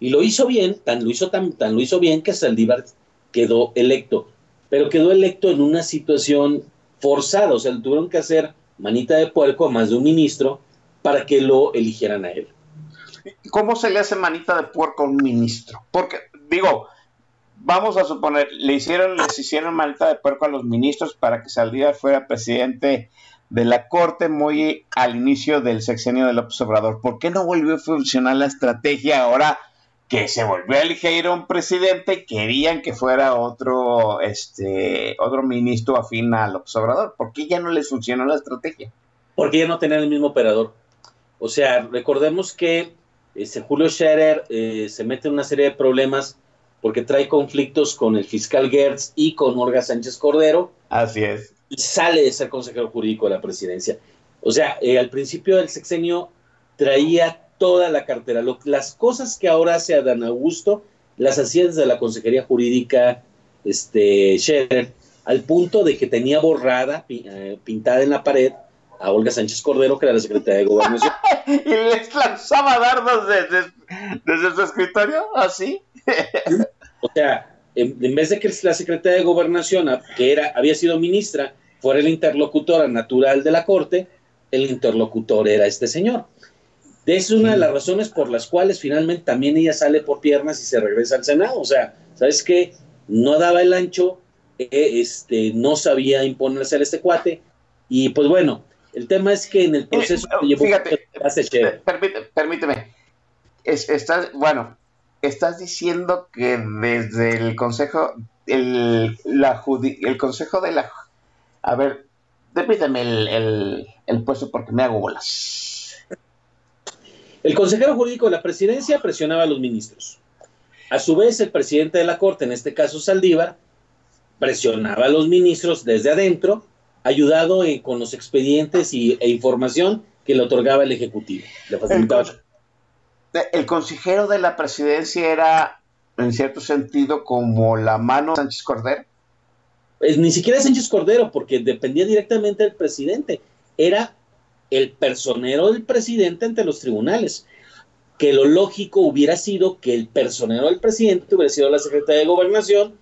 Y lo hizo bien, tan lo hizo, tan, tan lo hizo bien que Saldívar quedó electo, pero quedó electo en una situación forzada, o sea, le tuvieron que hacer manita de puerco a más de un ministro para que lo eligieran a él. ¿Cómo se le hace manita de puerco a un ministro? Porque, digo, vamos a suponer, le hicieron, les hicieron manita de puerco a los ministros para que Saldívar fuera presidente de la Corte muy al inicio del sexenio de López Obrador. ¿Por qué no volvió a funcionar la estrategia ahora que se volvió a elegir un presidente? Querían que fuera otro, este, otro ministro afín a López Obrador. ¿Por qué ya no les funcionó la estrategia? Porque ya no tenían el mismo operador. O sea, recordemos que este, Julio Scherer eh, se mete en una serie de problemas porque trae conflictos con el fiscal Gertz y con Olga Sánchez Cordero. Así es. Sale de ser consejero jurídico de la presidencia. O sea, eh, al principio del sexenio traía toda la cartera. las cosas que ahora hace Adán Augusto las hacía desde la Consejería Jurídica este, Scherer, al punto de que tenía borrada, eh, pintada en la pared, a Olga Sánchez Cordero, que era la secretaria de Gobernación. [LAUGHS] y les lanzaba dardos desde, desde su escritorio, así. o sea, en, vez de que la secretaria de Gobernación, que era, había sido ministra, fuera la interlocutora natural de la Corte, el interlocutor era este señor. Es una de las razones por las cuales finalmente también ella sale por piernas y se regresa al Senado. O sea, ¿sabes qué? No daba el ancho, eh, este, no sabía imponerse a este cuate. Y pues bueno, el tema es que en el proceso eh, fíjate, permíteme, permíteme. estás, bueno, estás diciendo que desde el consejo, el, la el consejo de la, a ver, permíteme el, el, puesto porque me hago bolas. El consejero jurídico de la presidencia presionaba a los ministros. A su vez, el presidente de la Corte, en este caso Saldívar, presionaba a los ministros desde adentro ayudado con los expedientes y, e información que le otorgaba el Ejecutivo. el, consejero de la presidencia era, en cierto sentido, como la mano Sánchez Cordero. Ni siquiera Sánchez Cordero, porque dependía directamente del presidente. Era el personero del presidente ante los tribunales. Que lo lógico hubiera sido que el personero del presidente hubiera sido la secretaria de Gobernación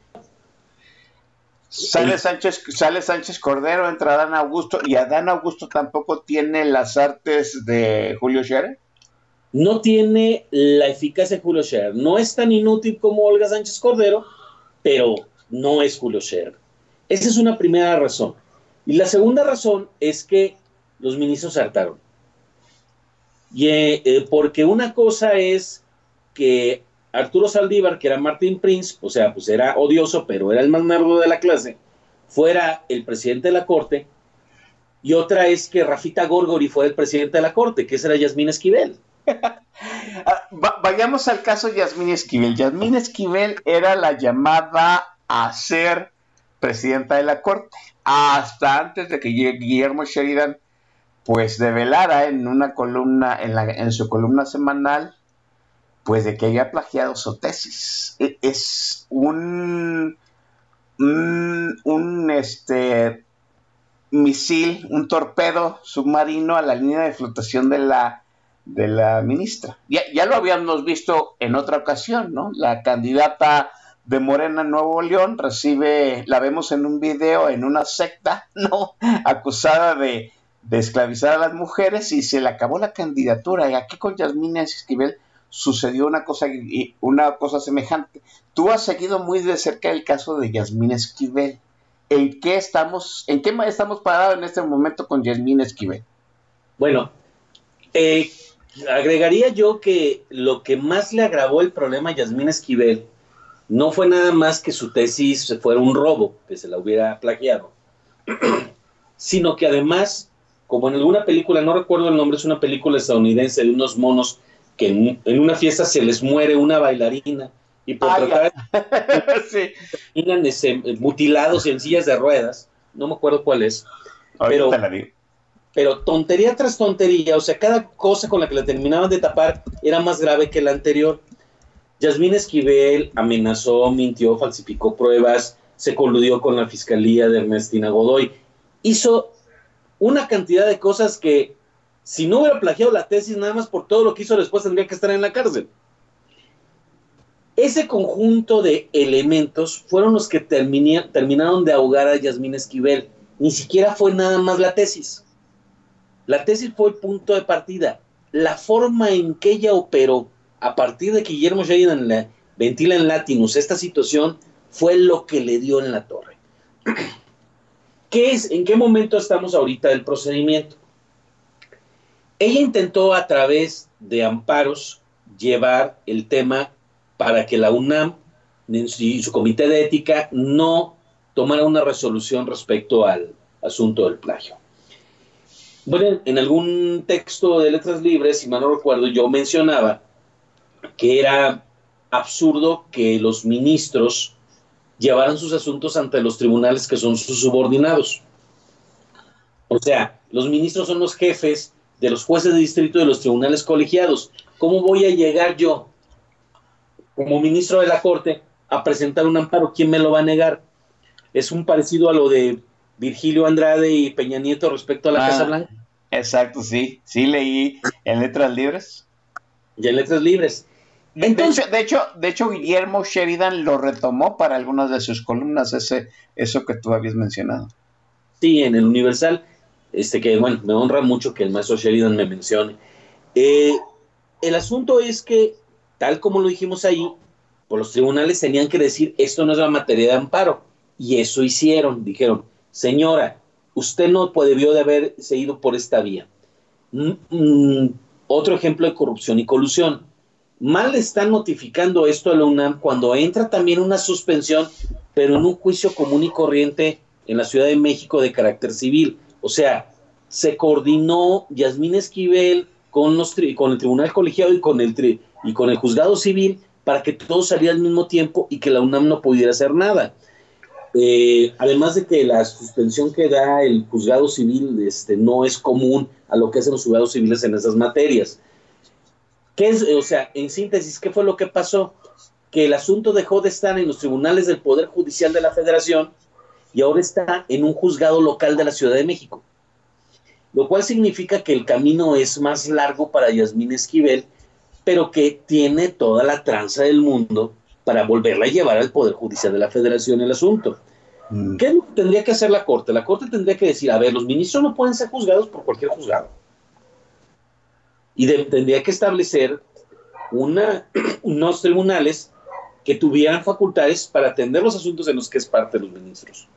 Sale Sánchez, sale Sánchez Cordero, entra Adán Augusto, y Adán Augusto tampoco tiene las artes de Julio Scherer. No tiene la eficacia de Julio Scherer. No es tan inútil como Olga Sánchez Cordero, pero no es Julio Scherer. Esa es una primera razón. Y la segunda razón es que los ministros se hartaron. Y, eh, eh, porque una cosa es que Arturo Saldívar, que era Martín Prince, o sea, pues era odioso, pero era el más nerdo de la clase, fuera el presidente de la corte, y otra es que Rafita Gorgori fue el presidente de la corte, que era Yasmín Esquivel. [LAUGHS] Ah, vayamos al caso de Yasmín Esquivel. Yasmín Esquivel era la llamada a ser presidenta de la corte, hasta antes de que Guillermo Sheridan pues develara en una columna, en, la, su columna semanal, pues de que haya plagiado su tesis. E, es un, un, este, misil, un torpedo submarino a la línea de flotación de la, de la ministra. Ya, ya lo habíamos visto en otra ocasión, ¿no? La candidata de Morena Nuevo León recibe, la vemos en un video en una secta, [LAUGHS] ¿no? Acusada de, de esclavizar a las mujeres y se le acabó la candidatura. Y aquí con Yasmina Esquivel sucedió una cosa, una cosa semejante. Tú has seguido muy de cerca el caso de Yasmín Esquivel. ¿En qué estamos, en qué estamos parados en este momento con Yasmín Esquivel? Bueno, eh, agregaría yo que lo que más le agravó el problema a Yasmín Esquivel no fue nada más que su tesis fuera un robo, que se la hubiera plagiado, [CLEARS THROAT] sino que además, como en alguna película, no recuerdo el nombre, es una película estadounidense de unos monos que en, una fiesta se les muere una bailarina y por tratar de [LAUGHS] sí. mutilados en sillas de ruedas, no me acuerdo cuál es, pero, pero tontería tras tontería, o sea, cada cosa con la que la terminaban de tapar era más grave que la anterior. Yasmín Esquivel amenazó, mintió, falsificó pruebas, se coludió con la fiscalía de Ernestina Godoy, hizo una cantidad de cosas que si no hubiera plagiado la tesis nada más por todo lo que hizo después tendría que estar en la cárcel. Ese conjunto de elementos fueron los que terminaron de ahogar a Yasmín Esquivel ni siquiera fue nada más la tesis. La tesis fue el punto de partida. La forma en que ella operó a partir de que Guillermo Sheridan la ventila en Latinus esta situación fue lo que le dio en la torre. ¿Qué es, ¿En qué momento estamos ahorita del procedimiento? Ella intentó a través de amparos llevar el tema para que la UNAM y su comité de ética no tomara una resolución respecto al asunto del plagio. Bueno, en algún texto de Letras Libres, si mal no recuerdo, yo mencionaba que era absurdo que los ministros llevaran sus asuntos ante los tribunales que son sus subordinados. O sea, los ministros son los jefes de los jueces de distrito de los tribunales colegiados. ¿Cómo voy a llegar yo, como ministro de la Corte, a presentar un amparo? ¿Quién me lo va a negar? Es un parecido a lo de Virgilio Andrade y Peña Nieto respecto a la Casa ah, Blanca. Exacto, sí. Sí leí en Letras Libres. Y en Letras Libres. Entonces, de hecho, de hecho, Guillermo Sheridan lo retomó para algunas de sus columnas, ese, eso que tú habías mencionado. Sí, en el Universal, este que bueno, me honra mucho que el maestro Sheridan me mencione. Eh, el asunto es que, tal como lo dijimos ahí, por los tribunales tenían que decir esto no es la materia de amparo. Y eso hicieron, dijeron, señora, usted no debió de haberse ido por esta vía. Mm, mm, otro ejemplo de corrupción y colusión Mal le están notificando esto a la UNAM cuando entra también una suspensión, pero en un juicio común y corriente en la Ciudad de México de carácter civil. O sea, se coordinó Yasmín Esquivel con, los con el Tribunal Colegiado y con el, y con el Juzgado Civil para que todo saliera al mismo tiempo y que la UNAM no pudiera hacer nada. Eh, además de que la suspensión que da el juzgado civil este, no es común a lo que hacen los juzgados civiles en esas materias. ¿Qué es, o sea, en síntesis, qué fue lo que pasó? Que el asunto dejó de estar en los tribunales del Poder Judicial de la Federación y ahora está en un juzgado local de la Ciudad de México. Lo cual significa que el camino es más largo para Yasmín Esquivel, pero que tiene toda la tranza del mundo para volverla a llevar al Poder Judicial de la Federación el asunto. Mm. ¿Qué tendría que hacer la Corte? La Corte tendría que decir, a ver, los ministros no pueden ser juzgados por cualquier juzgado y tendría que establecer una, [CLEARS THROAT] unos tribunales que tuvieran facultades para atender los asuntos en los que es parte de los ministros.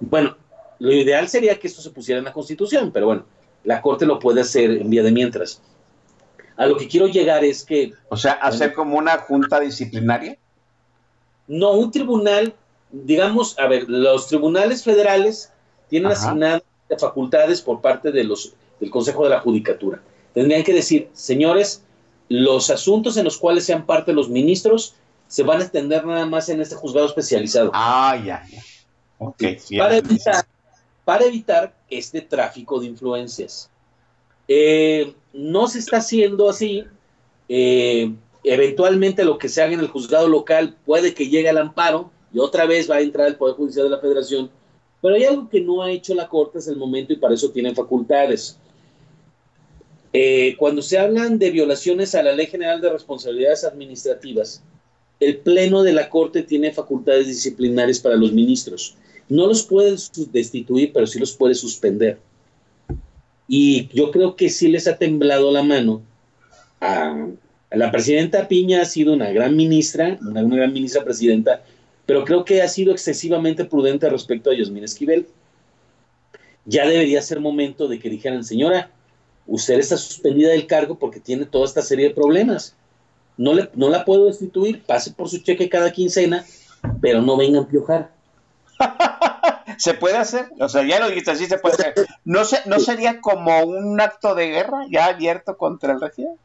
Bueno, lo ideal sería que esto se pusiera en la Constitución, pero bueno, la Corte lo puede hacer en vía de mientras. A lo que quiero llegar es que... O sea, hacer como una junta disciplinaria. No, un tribunal, digamos, a ver, los tribunales federales tienen asignadas facultades por parte de los, del Consejo de la Judicatura tendrían que decir, señores, los asuntos en los cuales sean parte los ministros se van a extender nada más en este juzgado especializado. Ah, ya, ya. para, evitar, para evitar este tráfico de influencias. Eh, no se está haciendo así. Eh, eventualmente lo que se haga en el juzgado local puede que llegue al amparo y otra vez va a entrar el Poder Judicial de la Federación. Pero hay algo que no ha hecho la Corte hasta el momento y para eso tienen facultades. Eh, cuando se hablan de violaciones a la Ley General de Responsabilidades Administrativas, el Pleno de la Corte tiene facultades disciplinarias para los ministros. No los puede destituir, pero sí los puede suspender. Y yo creo que sí les ha temblado la mano a, la presidenta Piña ha sido una gran ministra, una, gran ministra presidenta, pero creo que ha sido excesivamente prudente respecto a Yasmín Esquivel. Ya debería ser momento de que dijeran, señora, usted está suspendida del cargo porque tiene toda esta serie de problemas. No, le, no la puedo destituir, pase por su cheque cada quincena, pero no venga a empiojar. [LAUGHS] se puede hacer, o sea, ya lo dijiste, así se puede hacer. ¿No, se, ¿No sería como un acto de guerra ya abierto contra el régimen?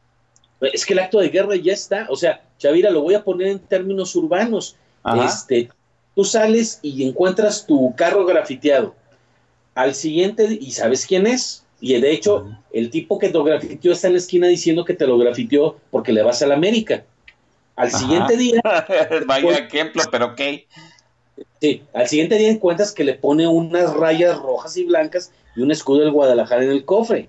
Es que el acto de guerra ya está, o sea, Chavira, lo voy a poner en términos urbanos. Este, tú sales y encuentras tu carro grafiteado. Al siguiente, ¿y sabes quién es? Y de hecho, el tipo que lo grafiteó está en la esquina diciendo que te lo grafiteó porque le vas a la América. Al siguiente día. [LAUGHS] Vaya pues, ejemplo, pero ok. Sí, al siguiente día encuentras que le pone unas rayas rojas y blancas y un escudo del Guadalajara en el cofre.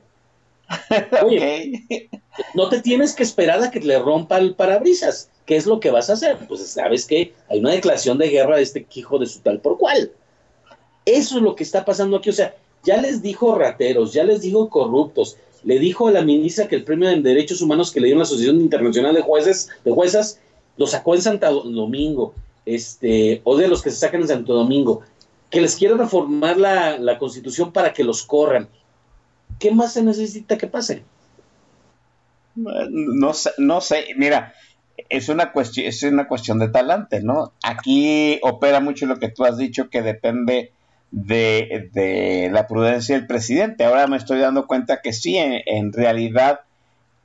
[LAUGHS] Oye, no te tienes que esperar a que le rompa el parabrisas. ¿Qué es lo que vas a hacer? Pues sabes que hay una declaración de guerra de este hijo de su tal por cual. Eso es lo que está pasando aquí. O sea, ya les dijo rateros, ya les dijo corruptos, le dijo a la ministra que el premio de derechos humanos que le dio la Asociación Internacional de Jueces, de Juezas, lo sacó en Santo Domingo, este, o de los que se sacan en Santo Domingo, que les quiere reformar la, la constitución para que los corran. ¿Qué más se necesita que pase? No sé, no sé, mira, es una cuestión, es una cuestión de talante, ¿no? Aquí opera mucho lo que tú has dicho que depende de, la prudencia del presidente. Ahora me estoy dando cuenta que sí, en, realidad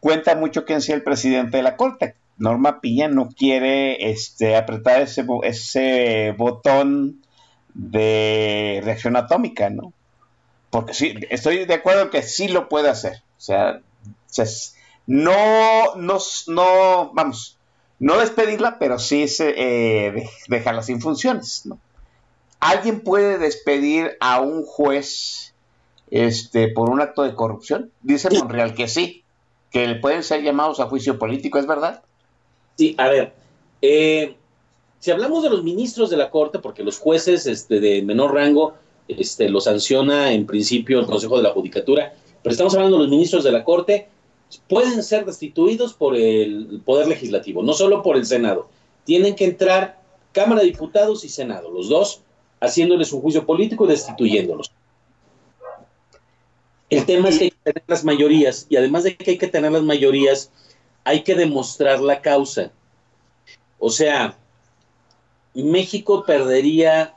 cuenta mucho quién sea el presidente de la Corte. Norma Piña no quiere este, apretar ese, botón de reacción atómica, ¿no? Porque sí, estoy de acuerdo que sí lo puede hacer. O sea, no, no, no, vamos, no despedirla, pero sí se, eh, dejarla sin funciones, ¿no? ¿Alguien puede despedir a un juez este, por un acto de corrupción? Dice Monreal que sí, que pueden ser llamados a juicio político, ¿es verdad? Sí, a ver, eh, si hablamos de los ministros de la Corte, porque los jueces este, de menor rango este, lo sanciona en principio el Consejo de la Judicatura, pero estamos hablando de los ministros de la Corte, pueden ser destituidos por el Poder Legislativo, no solo por el Senado. Tienen que entrar Cámara de Diputados y Senado, los dos, haciéndoles un juicio político y destituyéndolos. El tema es que hay que tener las mayorías y además de que hay que tener las mayorías, hay que demostrar la causa. O sea, México perdería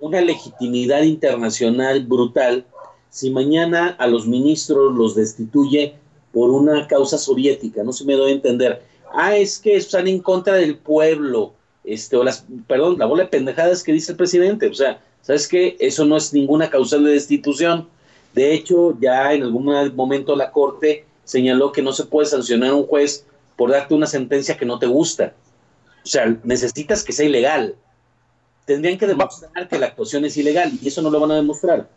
una legitimidad internacional brutal si mañana a los ministros los destituye por una causa soviética, no se me doy a entender. Ah, es que están en contra del pueblo, este, o las, perdón, la bola de pendejadas que dice el presidente. O sea, ¿sabes qué? Eso no es ninguna causal de destitución. De hecho, ya en algún momento la Corte señaló que no se puede sancionar a un juez por darte una sentencia que no te gusta. O sea, necesitas que sea ilegal. Tendrían que demostrar que la actuación es ilegal y eso no lo van a demostrar.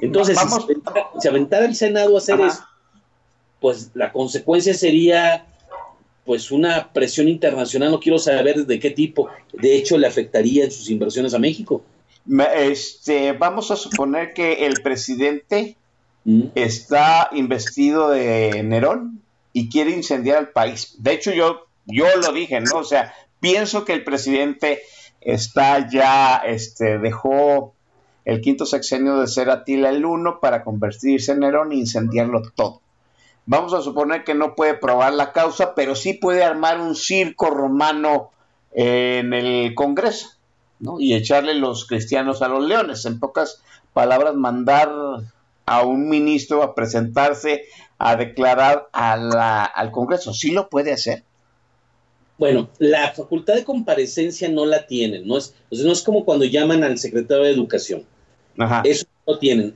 Entonces, si, aventara el Senado a hacer eso, pues la consecuencia sería pues una presión internacional, no quiero saber de qué tipo, de hecho le afectaría en sus inversiones a México. Este, vamos a suponer que el presidente mm. está investido de Nerón y quiere incendiar el país. De hecho, yo, yo lo dije, ¿no? O sea, pienso que el presidente está ya, este, dejó el quinto sexenio de ser Atila el uno para convertirse en Nerón e incendiarlo todo. Vamos a suponer que no puede probar la causa, pero sí puede armar un circo romano en el Congreso, ¿no? Y echarle los cristianos a los leones. En pocas palabras, mandar a un ministro a presentarse a declarar al Congreso. ¿Sí lo puede hacer? Bueno, la facultad de comparecencia no la tienen, no es, no es como cuando llaman al secretario de Educación. Eso no tienen.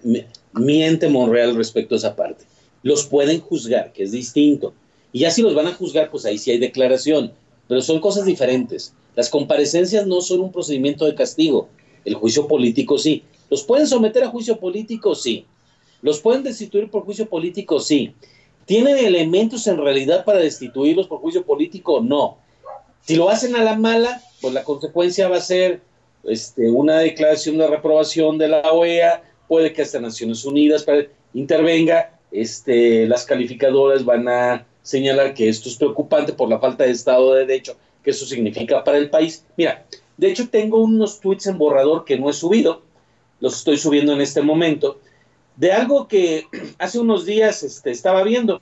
Miente Monreal respecto a esa parte. Los pueden juzgar, que es distinto. Y ya si los van a juzgar, pues ahí sí hay declaración. Pero son cosas diferentes. Las comparecencias no son un procedimiento de castigo. El juicio político sí. ¿Los pueden someter a juicio político? Sí. ¿Los pueden destituir por juicio político? Sí. ¿Tienen elementos en realidad para destituirlos por juicio político? No. Si lo hacen a la mala, pues la consecuencia va a ser este, una declaración de reprobación de la OEA, puede que hasta Naciones Unidas intervenga, este, las calificadoras van a señalar que esto es preocupante por la falta de Estado de Derecho, que eso significa para el país. Mira, de hecho tengo unos tweets en borrador que no he subido, los estoy subiendo en este momento, de algo que [CLEARS THROAT] hace unos días este, estaba viendo.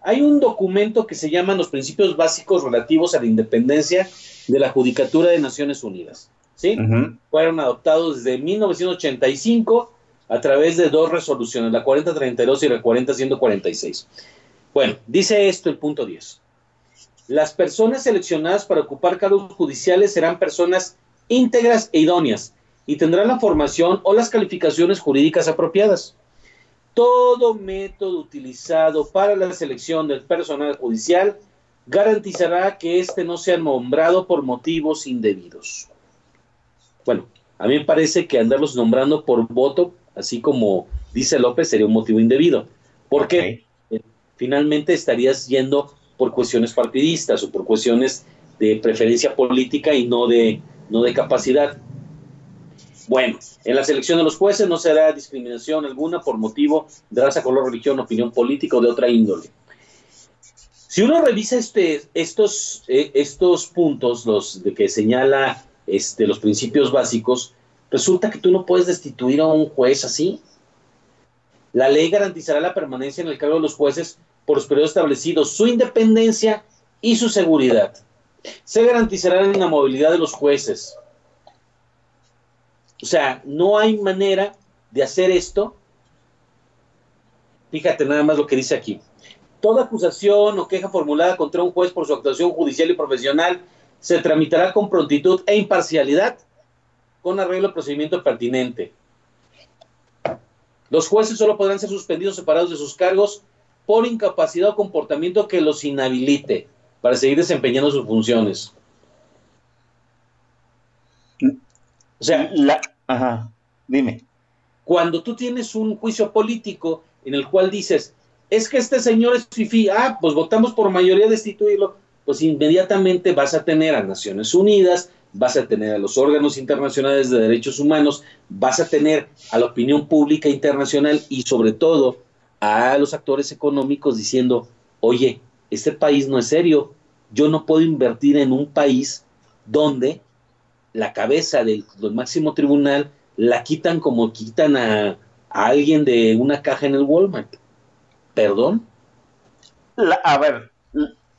Hay un documento que se llama Los Principios Básicos Relativos a la Independencia de la Judicatura de Naciones Unidas. ¿sí? Fueron adoptados desde 1985 a través de dos resoluciones, la 4032 y la 40146. Bueno, dice esto el punto 10. Las personas seleccionadas para ocupar cargos judiciales serán personas íntegras e idóneas y tendrán la formación o las calificaciones jurídicas apropiadas. Todo método utilizado para la selección del personal judicial garantizará que éste no sea nombrado por motivos indebidos. Bueno, a mí me parece que andarlos nombrando por voto, así como dice López, sería un motivo indebido. Porque eh, finalmente estarías yendo por cuestiones partidistas o por cuestiones de preferencia política y no de, no de capacidad. Bueno, en la selección de los jueces no se hará discriminación alguna por motivo de raza, color, religión, opinión política o de otra índole. Si uno revisa este, estos, eh, estos puntos, los de que señala este, los principios básicos, resulta que tú no puedes destituir a un juez así. La ley garantizará la permanencia en el cargo de los jueces por los periodos establecidos, su independencia y su seguridad. Se garantizará la movilidad de los jueces. O sea, no hay manera de hacer esto. Fíjate nada más lo que dice aquí. Toda acusación o queja formulada contra un juez por su actuación judicial y profesional se tramitará con prontitud e imparcialidad con arreglo al procedimiento pertinente. Los jueces solo podrán ser suspendidos separados de sus cargos por incapacidad o comportamiento que los inhabilite para seguir desempeñando sus funciones. O sea, la, ajá, dime. Cuando tú tienes un juicio político en el cual dices, es que este señor es fifi, ah, pues votamos por mayoría destituirlo, pues inmediatamente vas a tener a Naciones Unidas, vas a tener a los órganos internacionales de derechos humanos, vas a tener a la opinión pública internacional y sobre todo a los actores económicos diciendo, oye, este país no es serio, yo no puedo invertir en un país donde la cabeza del, máximo tribunal la quitan como quitan a, a, alguien de una caja en el Walmart. ¿Perdón? La, a ver,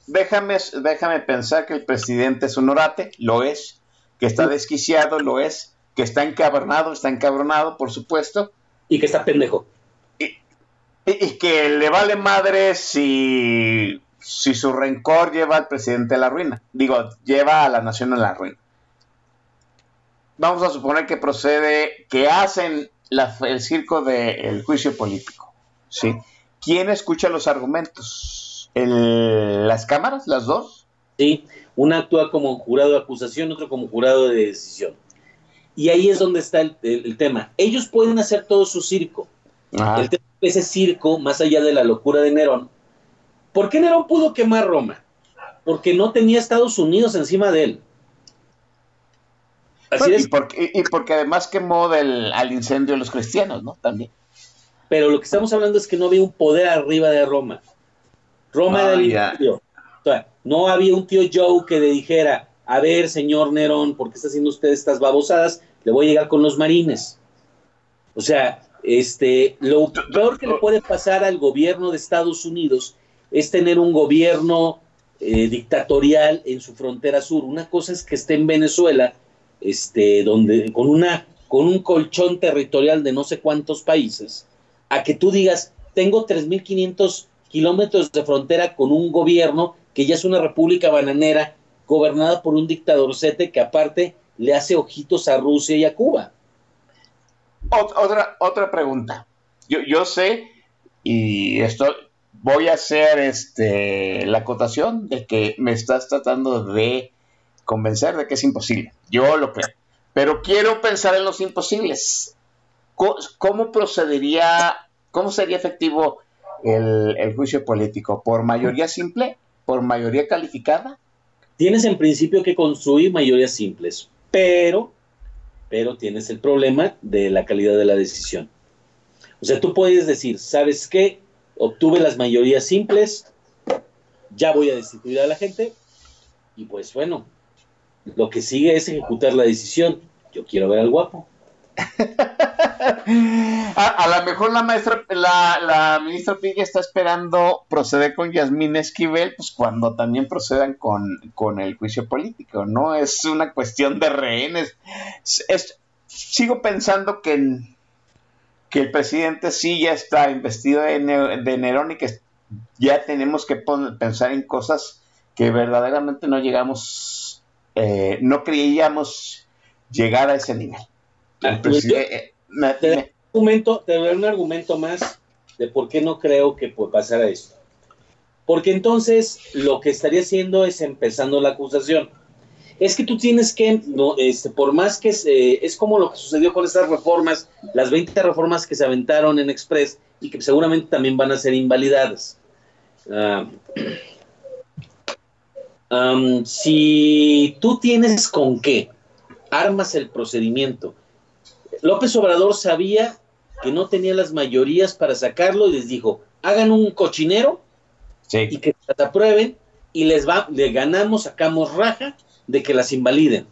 déjame, déjame pensar que el presidente es un lo es, que está desquiciado, lo es, que está encabronado, está encabronado, por supuesto. Y que está pendejo. Y, y, y que le vale madre si, si su rencor lleva al presidente a la ruina. Digo, lleva a la nación a la ruina. Vamos a suponer que procede, que hacen la, el circo del juicio político. ¿sí? ¿Quién escucha los argumentos? El, ¿Las cámaras, las dos? Sí, una actúa como jurado de acusación, otro como jurado de decisión. Y ahí es donde está el, el, el tema. Ellos pueden hacer todo su circo. Ajá. El tema ese circo, más allá de la locura de Nerón. ¿Por qué Nerón pudo quemar Roma? Porque no tenía Estados Unidos encima de él. Así bueno, y, porque, y, porque, además quemó del, al incendio de los cristianos, ¿no? También. Pero lo que estamos hablando es que no había un poder arriba de Roma. Roma ah, era el ya. imperio. O sea, no había un tío Joe que le dijera, a ver, señor Nerón, ¿por qué está haciendo usted estas babosadas? Le voy a llegar con los marines. O sea, este, lo peor que le puede pasar al gobierno de Estados Unidos es tener un gobierno eh, dictatorial en su frontera sur. Una cosa es que esté en Venezuela, este, donde con una con un colchón territorial de no sé cuántos países, a que tú digas, tengo 3.500 kilómetros de frontera con un gobierno que ya es una república bananera gobernada por un dictadorcete que aparte le hace ojitos a Rusia y a Cuba. Otra, otra pregunta. Yo, yo sé, y esto voy a hacer este, la acotación de que me estás tratando de convencer de que es imposible. Yo lo creo. Pero quiero pensar en los imposibles. ¿Cómo procedería, cómo sería efectivo el, el, juicio político? ¿Por mayoría simple? ¿Por mayoría calificada? Tienes en principio que construir mayorías simples, pero, pero tienes el problema de la calidad de la decisión. O sea, tú puedes decir, ¿sabes qué? Obtuve las mayorías simples, ya voy a destituir a la gente, y pues bueno, lo que sigue es ejecutar la decisión. Yo quiero ver al guapo. [LAUGHS] a, lo mejor la maestra, la, la ministra Pilla está esperando proceder con Yasmín Esquivel, pues cuando también procedan con, con el juicio político, ¿no? Es una cuestión de rehenes. Es, es, sigo pensando que, que el presidente sí ya está investido de, de Nerón y que ya tenemos que pensar en cosas que verdaderamente no llegamos eh, no creíamos llegar a ese nivel. El presidente, me, te, me, argumento, te doy un argumento más de por qué no creo que pueda pasar esto. Porque entonces lo que estaría haciendo es empezando la acusación. Es que tú tienes que, no, este, por más que eh, es como lo que sucedió con estas reformas, las 20 reformas que se aventaron en Express y que seguramente también van a ser invalidadas. Uh, Um, si tú tienes con qué, armas el procedimiento López Obrador sabía que no tenía las mayorías para sacarlo y les dijo, hagan un cochinero y que las aprueben y les va, le ganamos, sacamos raja de que las invaliden.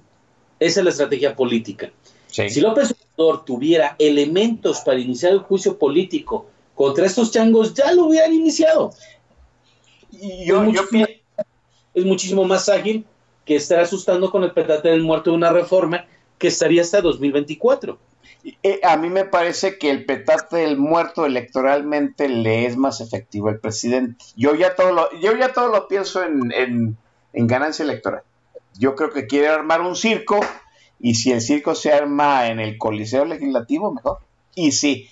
Esa es la estrategia política. Si López Obrador tuviera elementos para iniciar el juicio político contra estos changos, ya lo hubieran iniciado. Y yo, es, muchísimo, es muchísimo más ágil que estar asustando con el petate del muerto de una reforma que estaría hasta 2024. Eh, a mí me parece que el petate del muerto electoralmente le es más efectivo al presidente. Yo ya todo lo, yo ya todo lo pienso en, en, ganancia electoral. Yo creo que quiere armar un circo y si el circo se arma en el Coliseo Legislativo, mejor. Y sí,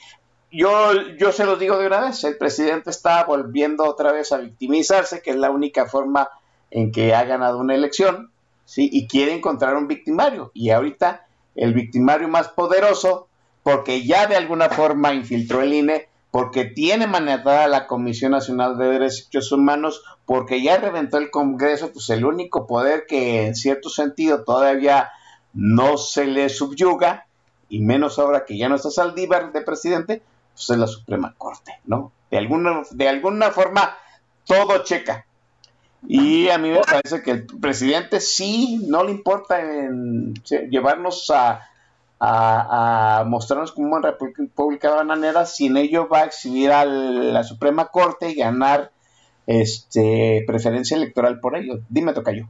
yo, yo se lo digo de una vez, el presidente está volviendo otra vez a victimizarse, que es la única forma en que ha ganado una elección, ¿sí? y quiere encontrar un victimario. Y ahorita el victimario más poderoso, porque ya de alguna forma infiltró el INE, porque tiene manejada la Comisión Nacional de Derechos Humanos, porque ya reventó el Congreso, pues el único poder que en cierto sentido todavía no se le subyuga, y menos ahora que ya no está Saldívar de presidente, pues es la Suprema Corte, ¿no? De alguna, de alguna forma todo checa. Y a mí me parece que el presidente sí no le importa en llevarnos a, mostrarnos como una república bananera, sin ello va a exhibir a la Suprema Corte y ganar este preferencia electoral por ello. Dime, Tocayo.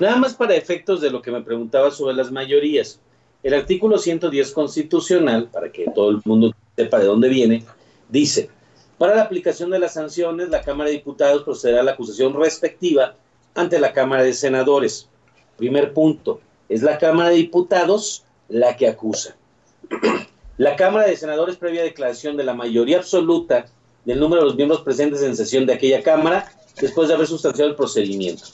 Nada más para efectos de lo que me preguntaba sobre las mayorías. El artículo 110 constitucional, para que todo el mundo sepa de dónde viene, dice, para la aplicación de las sanciones, la Cámara de Diputados procederá a la acusación respectiva ante la Cámara de Senadores. Primer punto, es la Cámara de Diputados la que acusa. La Cámara de Senadores, previa declaración de la mayoría absoluta del número de los miembros presentes en sesión de aquella Cámara, después de haber sustanciado el procedimiento.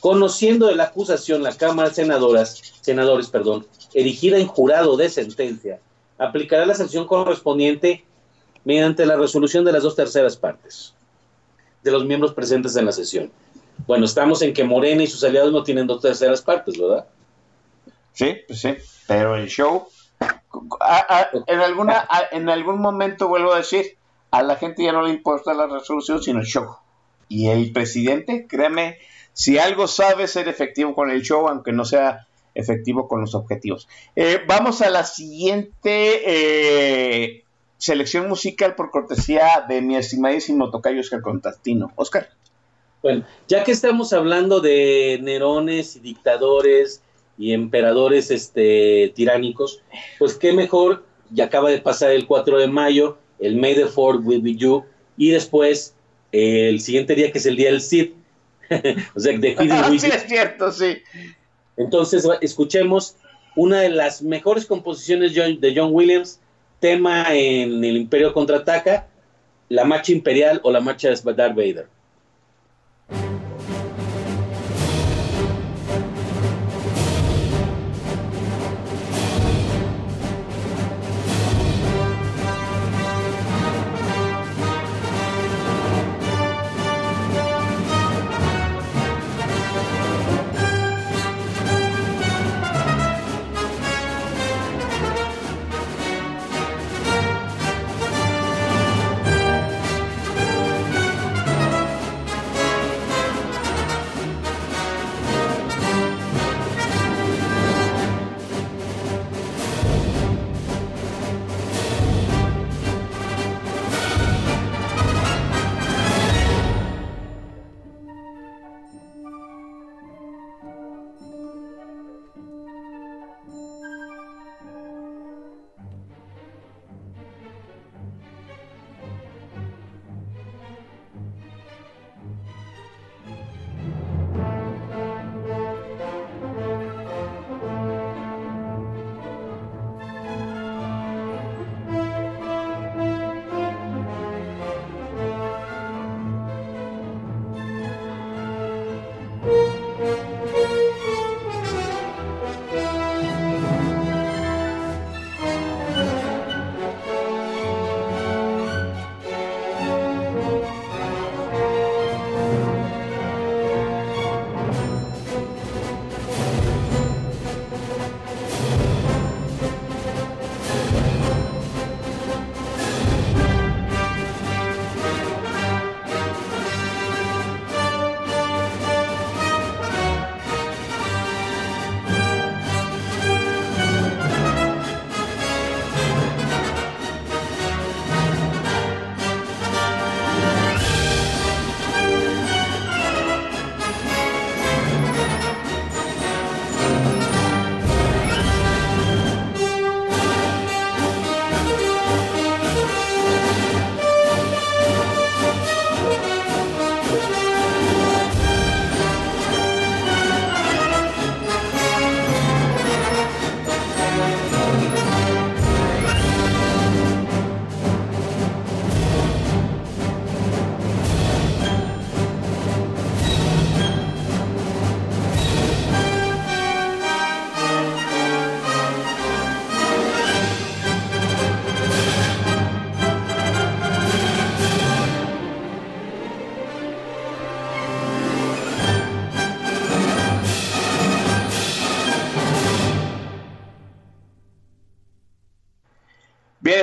Conociendo de la acusación, la Cámara de Senadoras, Senadores, perdón, erigida en jurado de sentencia, aplicará la sanción correspondiente mediante la resolución de las dos terceras partes de los miembros presentes en la sesión. Bueno, estamos en que Morena y sus aliados no tienen dos terceras partes, ¿verdad? Sí, pues sí, pero el show, en, alguna, en algún momento vuelvo a decir, a la gente ya no le importa la resolución, sino el show. Y el presidente, créeme, si algo sabe ser efectivo con el show, aunque no sea efectivo con los objetivos. Eh, vamos a la siguiente eh, selección musical por cortesía de mi estimadísimo tocayo Oscar Contastino. Oscar. Bueno, ya que estamos hablando de Nerones y dictadores y emperadores este, tiránicos, pues qué mejor, ya acaba de pasar el 4 de mayo, el May the 4 will be you, y después el siguiente día que es el día del Cid. [LAUGHS] o sea, de [LAUGHS] Sí, es cierto, sí. Entonces, escuchemos una de las mejores composiciones de John Williams, tema en el Imperio Contraataca, la marcha imperial o la marcha de Darth Vader.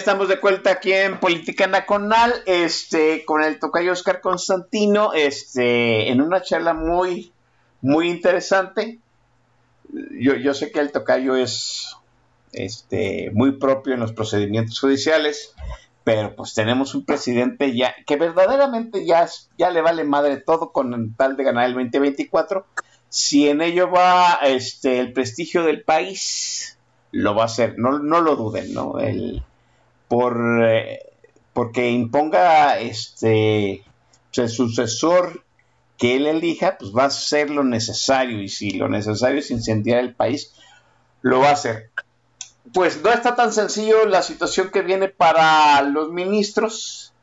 Estamos de vuelta aquí en Política Nacional, este, con el tocayo Oscar Constantino, este, en una charla muy, muy interesante. Yo, yo sé que el tocayo es este, muy propio en los procedimientos judiciales, pero pues tenemos un presidente ya que verdaderamente ya, ya le vale madre todo con tal de ganar el 2024. Si en ello va este, el prestigio del país, lo va a hacer, no, no lo duden, ¿no? El, por, eh, porque imponga este, el sucesor que él elija, pues va a hacer lo necesario, y si lo necesario es incendiar el país, lo va a hacer pues no está tan sencillo la situación que viene para los ministros,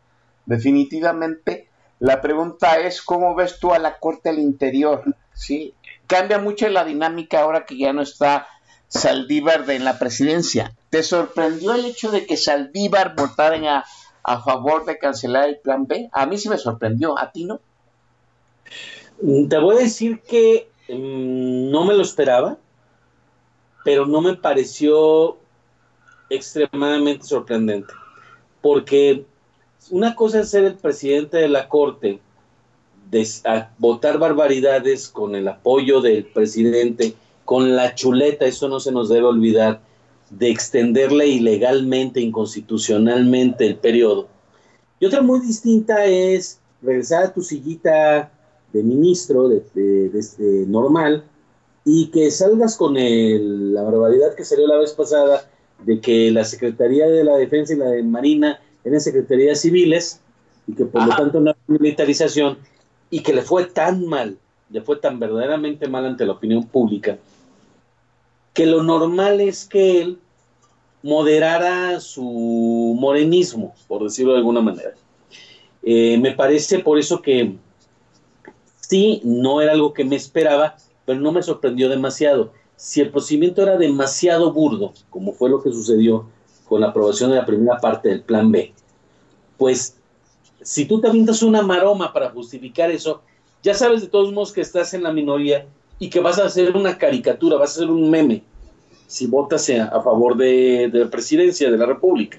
definitivamente. La pregunta es, ¿cómo ves tú a la Corte del Interior? ¿Sí? Cambia mucho la dinámica ahora que ya no está Saldívar en la presidencia. ¿Te sorprendió el hecho de que Saldívar votara a, favor de cancelar el plan B? A mí sí me sorprendió, ¿a ti no? Te voy a decir que mm, no me lo esperaba pero no me pareció extremadamente sorprendente, porque una cosa es ser el presidente de la Corte, de, votar barbaridades con el apoyo del presidente, con la chuleta, eso no se nos debe olvidar, de extenderle ilegalmente, inconstitucionalmente el periodo. Y otra muy distinta es regresar a tu sillita de ministro, de, de normal, y que salgas con el, la barbaridad que salió la vez pasada de que la Secretaría de la Defensa y la de Marina eran secretarías civiles y que por lo tanto no militarización y que le fue tan mal, le fue tan verdaderamente mal ante la opinión pública, que lo normal es que él moderara su morenismo, por decirlo de alguna manera. Eh, me parece por eso que sí, no era algo que me esperaba, pero no me sorprendió demasiado. Si el procedimiento era demasiado burdo, como fue lo que sucedió con la aprobación de la primera parte del plan B, pues si tú te avientas una maroma para justificar eso, ya sabes de todos modos que estás en la minoría y que vas a hacer una caricatura, vas a hacer un meme si votas a, favor de, de la presidencia de la República.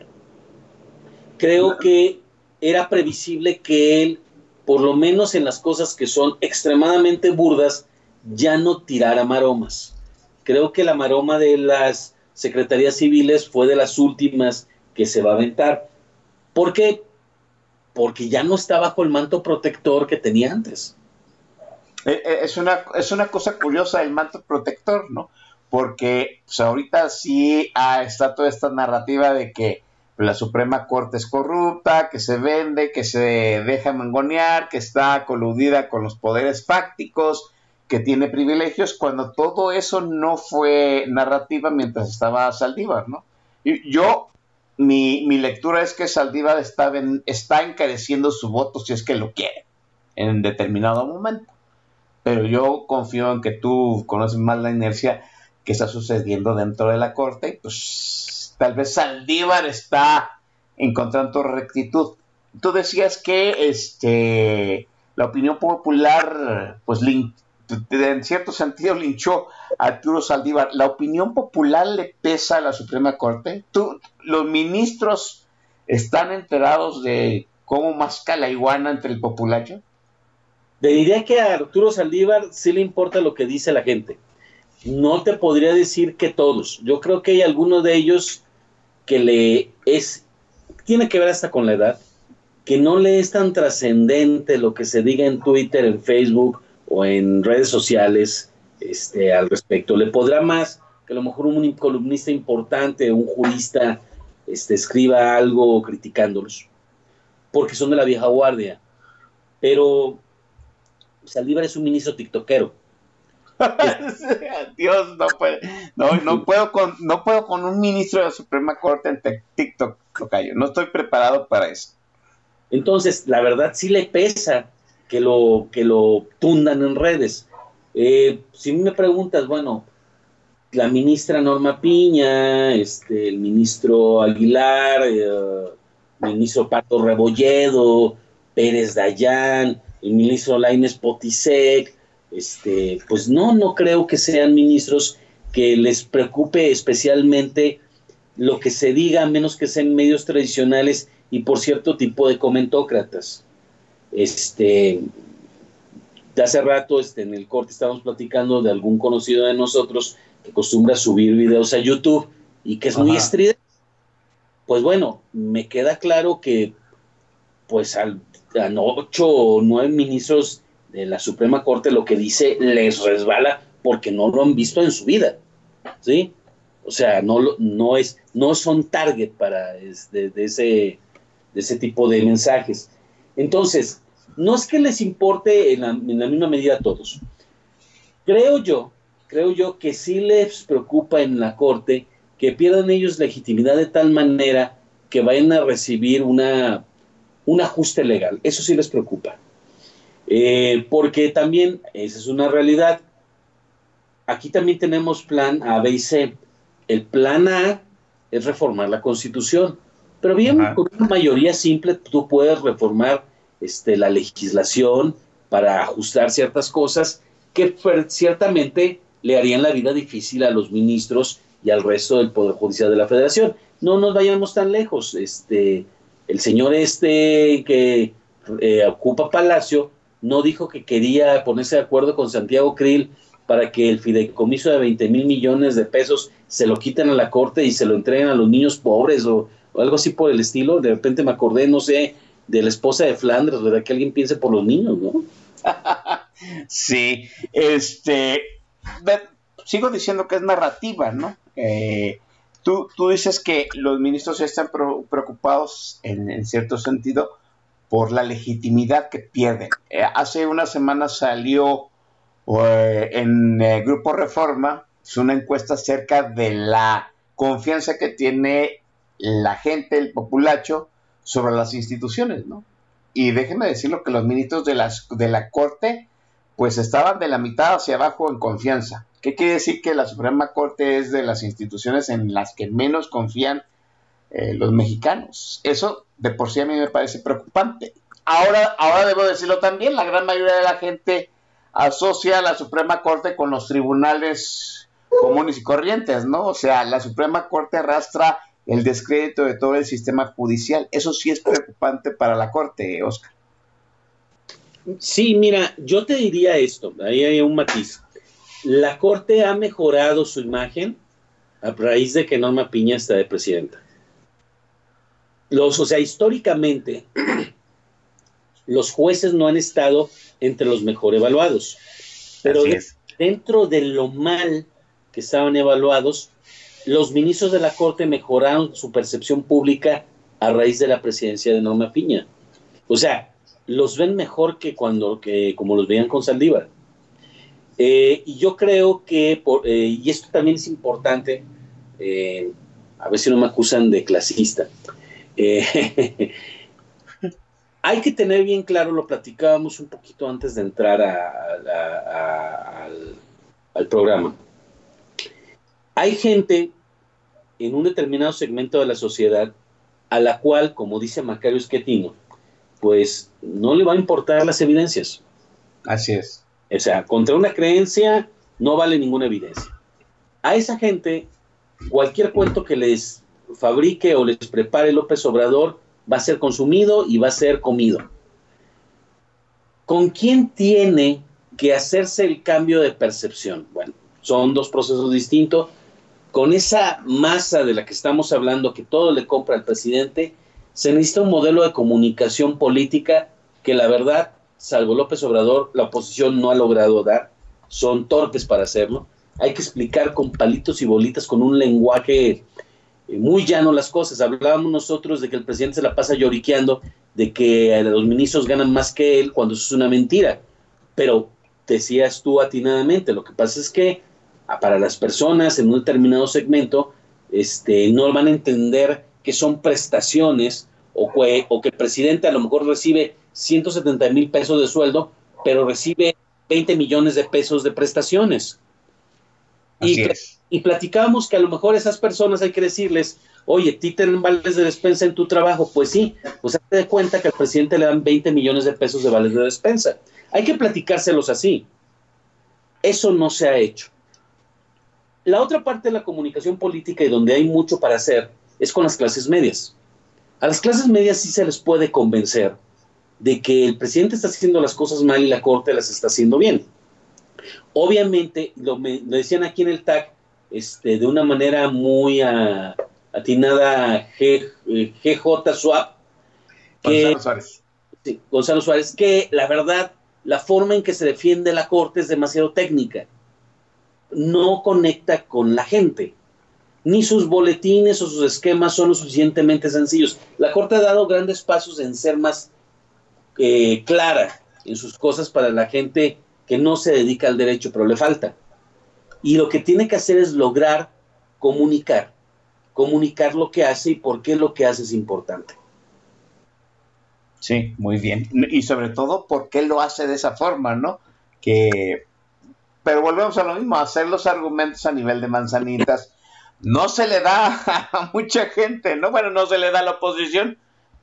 Creo que era previsible que él, por lo menos en las cosas que son extremadamente burdas, ya no tirara maromas. Creo que la maroma de las secretarías civiles fue de las últimas que se va a aventar. ¿Por qué? Porque ya no está bajo el manto protector que tenía antes. Eh, eh, es una, es una cosa curiosa el manto protector, ¿no? Porque pues, ahorita sí está toda esta narrativa de que la Suprema Corte es corrupta, que se vende, que se deja mangonear, que está coludida con los poderes fácticos, que tiene privilegios cuando todo eso no fue narrativa mientras estaba Saldívar, ¿no? Yo, mi, lectura es que Saldívar está, está encareciendo su voto si es que lo quiere en determinado momento. Pero yo confío en que tú conoces más la inercia que está sucediendo dentro de la corte, pues tal vez Saldívar está encontrando rectitud. Tú decías que este la opinión popular pues en cierto sentido linchó a Arturo Saldívar. ¿La opinión popular le pesa a la Suprema Corte? ¿Tú, ¿Los ministros están enterados de cómo masca la iguana entre el populacho? Te diría que a Arturo Saldívar sí le importa lo que dice la gente. No te podría decir que todos. Yo creo que hay algunos de ellos que le es, tiene que ver hasta con la edad, que no le es tan trascendente lo que se diga en Twitter, en Facebook, o en redes sociales este, al respecto. Le podrá más que a lo mejor un columnista importante, un jurista, este, escriba algo criticándolos, porque son de la vieja guardia. Pero Saldívar es un ministro tiktokero. [LAUGHS] Dios, no, puede, no, no, puedo con, no puedo con un ministro de la Suprema Corte en TikTok, No estoy preparado para eso. Entonces, la verdad sí le pesa que lo, que lo tundan en redes. Eh, si me preguntas, bueno, la ministra Norma Piña, este, el ministro Aguilar, eh, el ministro Pato Rebolledo, Pérez Dayán, el ministro Laines Potisek, este, pues no, no creo que sean ministros que les preocupe especialmente lo que se diga, a menos que sean medios tradicionales y por cierto tipo de comentócratas. Este, de hace rato este, en el corte estábamos platicando de algún conocido de nosotros que acostumbra subir videos a YouTube y que es muy estridente. Pues bueno, me queda claro que pues al, ocho o nueve ministros de la Suprema Corte lo que dice les resbala porque no lo han visto en su vida, ¿sí? O sea, no, no, es, no son target para este, de, ese, de ese tipo de mensajes. Entonces, no es que les importe en la, en la, misma medida a todos. Creo yo, creo yo que sí les preocupa en la Corte que pierdan ellos legitimidad de tal manera que vayan a recibir una, un ajuste legal. Eso sí les preocupa. Eh, porque también, esa es una realidad, aquí también tenemos plan A, B y C. El plan A es reformar la constitución, pero bien, con una mayoría simple tú puedes reformar este, la legislación para ajustar ciertas cosas que ciertamente le harían la vida difícil a los ministros y al resto del Poder Judicial de la Federación. No nos vayamos tan lejos. Este, el señor este que eh, ocupa Palacio no dijo que quería ponerse de acuerdo con Santiago Krill para que el fideicomiso de 20 mil millones de pesos se lo quiten a la corte y se lo entreguen a los niños pobres o, algo así por el estilo. De repente me acordé, no sé, de la esposa de Flandres, ¿verdad? Que alguien piense por los niños, ¿no? [LAUGHS] sí, este, sigo diciendo que es narrativa, ¿no? Eh, tú, tú, dices que los ministros están preocupados en cierto sentido por la legitimidad que pierden. Eh, hace una semana salió eh, en el Grupo Reforma una encuesta acerca de la confianza que tiene la gente, el populacho, sobre las instituciones, ¿no? Y déjenme decirlo que los ministros de, las, de la Corte, pues estaban de la mitad hacia abajo en confianza. ¿Qué quiere decir que la Suprema Corte es de las instituciones en las que menos confían eh, los mexicanos? Eso de por sí a mí me parece preocupante. Ahora, ahora debo decirlo también, la gran mayoría de la gente asocia a la Suprema Corte con los tribunales comunes y corrientes, ¿no? O sea, la Suprema Corte arrastra el descrédito de todo el sistema judicial. Eso sí es preocupante para la Corte, Oscar. Sí, mira, yo te diría esto, ahí hay un matiz. La Corte ha mejorado su imagen a raíz de que Norma Piña está de presidenta los, o sea, históricamente, [CLEARS THROAT] los jueces no han estado entre los mejor evaluados. Pero dentro de lo mal que estaban evaluados, los ministros de la Corte mejoraron su percepción pública a raíz de la presidencia de Norma Piña. O sea, los ven mejor que cuando, que como los veían con Saldívar. Eh, y yo creo que, por, eh, y esto también es importante, eh, a ver si no me acusan de clasista, [LAUGHS] hay que tener bien claro, lo platicábamos un poquito antes de entrar al, programa. Hay gente en un determinado segmento de la sociedad a la cual, como dice Macario Esquetino, pues no le va a importar las evidencias. Así es. O sea, contra una creencia no vale ninguna evidencia. A esa gente, cualquier cuento que les fabrique o les prepare López Obrador va a ser consumido y va a ser comido. ¿Con quién tiene que hacerse el cambio de percepción? Bueno, son dos procesos distintos. Con esa masa de la que estamos hablando, que todo le compra al presidente, se necesita un modelo de comunicación política que la verdad, salvo López Obrador, la oposición no ha logrado dar. Son torpes para hacerlo. Hay que explicar con palitos y bolitas, con un lenguaje eh, muy llano las cosas. Hablábamos nosotros de que el presidente se la pasa lloriqueando, de que los ministros ganan más que él, cuando eso es una mentira. Pero decías tú atinadamente, lo que pasa es que ah, para las personas en un determinado segmento este, no van a entender que son prestaciones o que, o que el presidente a lo mejor recibe 170 mil pesos de sueldo, pero recibe 20 millones de pesos de prestaciones. y, es y platicábamos que a lo mejor esas personas hay que decirles, oye, ti tienen vales de despensa en tu trabajo. Pues sí, pues hazte de cuenta que al presidente le dan 20 millones de pesos de vales de despensa. Hay que platicárselos así. Eso no se ha hecho. La otra parte de la comunicación política y donde hay mucho para hacer es con las clases medias. A las clases medias sí se les puede convencer de que el presidente está haciendo las cosas mal y la corte las está haciendo bien. Obviamente, lo, decían aquí en el TAC, este, de una manera muy atinada G, GJ Swap, Gonzalo Suárez. Gonzalo Suárez, que la verdad, la forma en que se defiende la corte es demasiado técnica. No conecta con la gente ni sus boletines o sus esquemas son lo suficientemente sencillos. La Corte ha dado grandes pasos en ser más eh, clara en sus cosas para la gente que no se dedica al derecho, pero le falta. Y lo que tiene que hacer es lograr comunicar, comunicar lo que hace y por qué lo que hace es importante. Sí, muy bien. Y sobre todo, por qué lo hace de esa forma, ¿no? Que, pero volvemos a lo mismo, hacer los argumentos a nivel de manzanitas no se le da [LAUGHS] a mucha gente, ¿no? Bueno, no se le da a la oposición,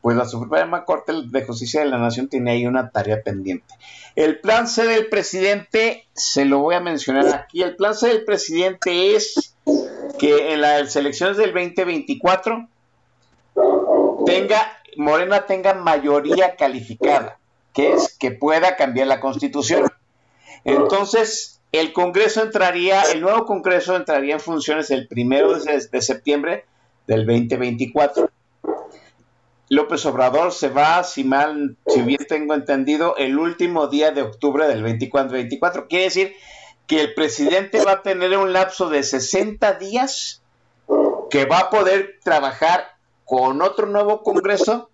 pues la Suprema Corte de Justicia de la Nación tiene ahí una tarea pendiente. El plan C del presidente, se lo voy a mencionar aquí, el plan C del presidente es que en las elecciones del 2024 tenga, Morena tenga mayoría calificada, que es que pueda cambiar la constitución. Entonces, el Congreso entraría, el nuevo Congreso entraría en funciones el primero de, septiembre del 2024. López Obrador se va, si mal, si bien tengo entendido, el último día de octubre del 24. Quiere decir que el presidente va a tener un lapso de 60 días que va a poder trabajar con otro nuevo Congreso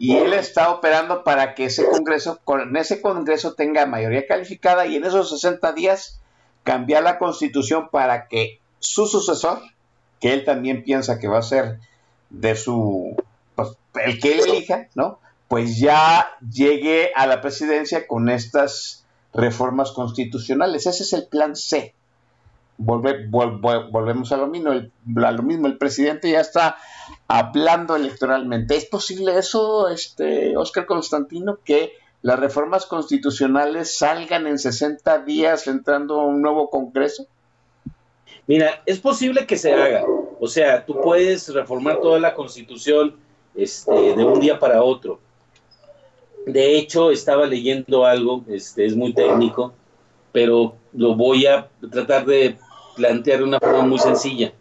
y él está operando para que ese Congreso, con ese Congreso tenga mayoría calificada y en esos 60 días cambiar la Constitución para que su sucesor, que él también piensa que va a ser de su, pues, el que él elija, ¿no? Pues ya llegue a la presidencia con estas reformas constitucionales. Ese es el plan C. volvemos a lo mismo, el, a lo mismo, el presidente ya está hablando electoralmente. ¿Es posible eso, este, Oscar Constantino, que las reformas constitucionales salgan en 60 días entrando a un nuevo Congreso? Mira, es posible que se haga. O sea, tú puedes reformar toda la constitución este, de un día para otro. De hecho, estaba leyendo algo, este, es muy técnico, pero lo voy a tratar de plantear de una forma muy sencilla.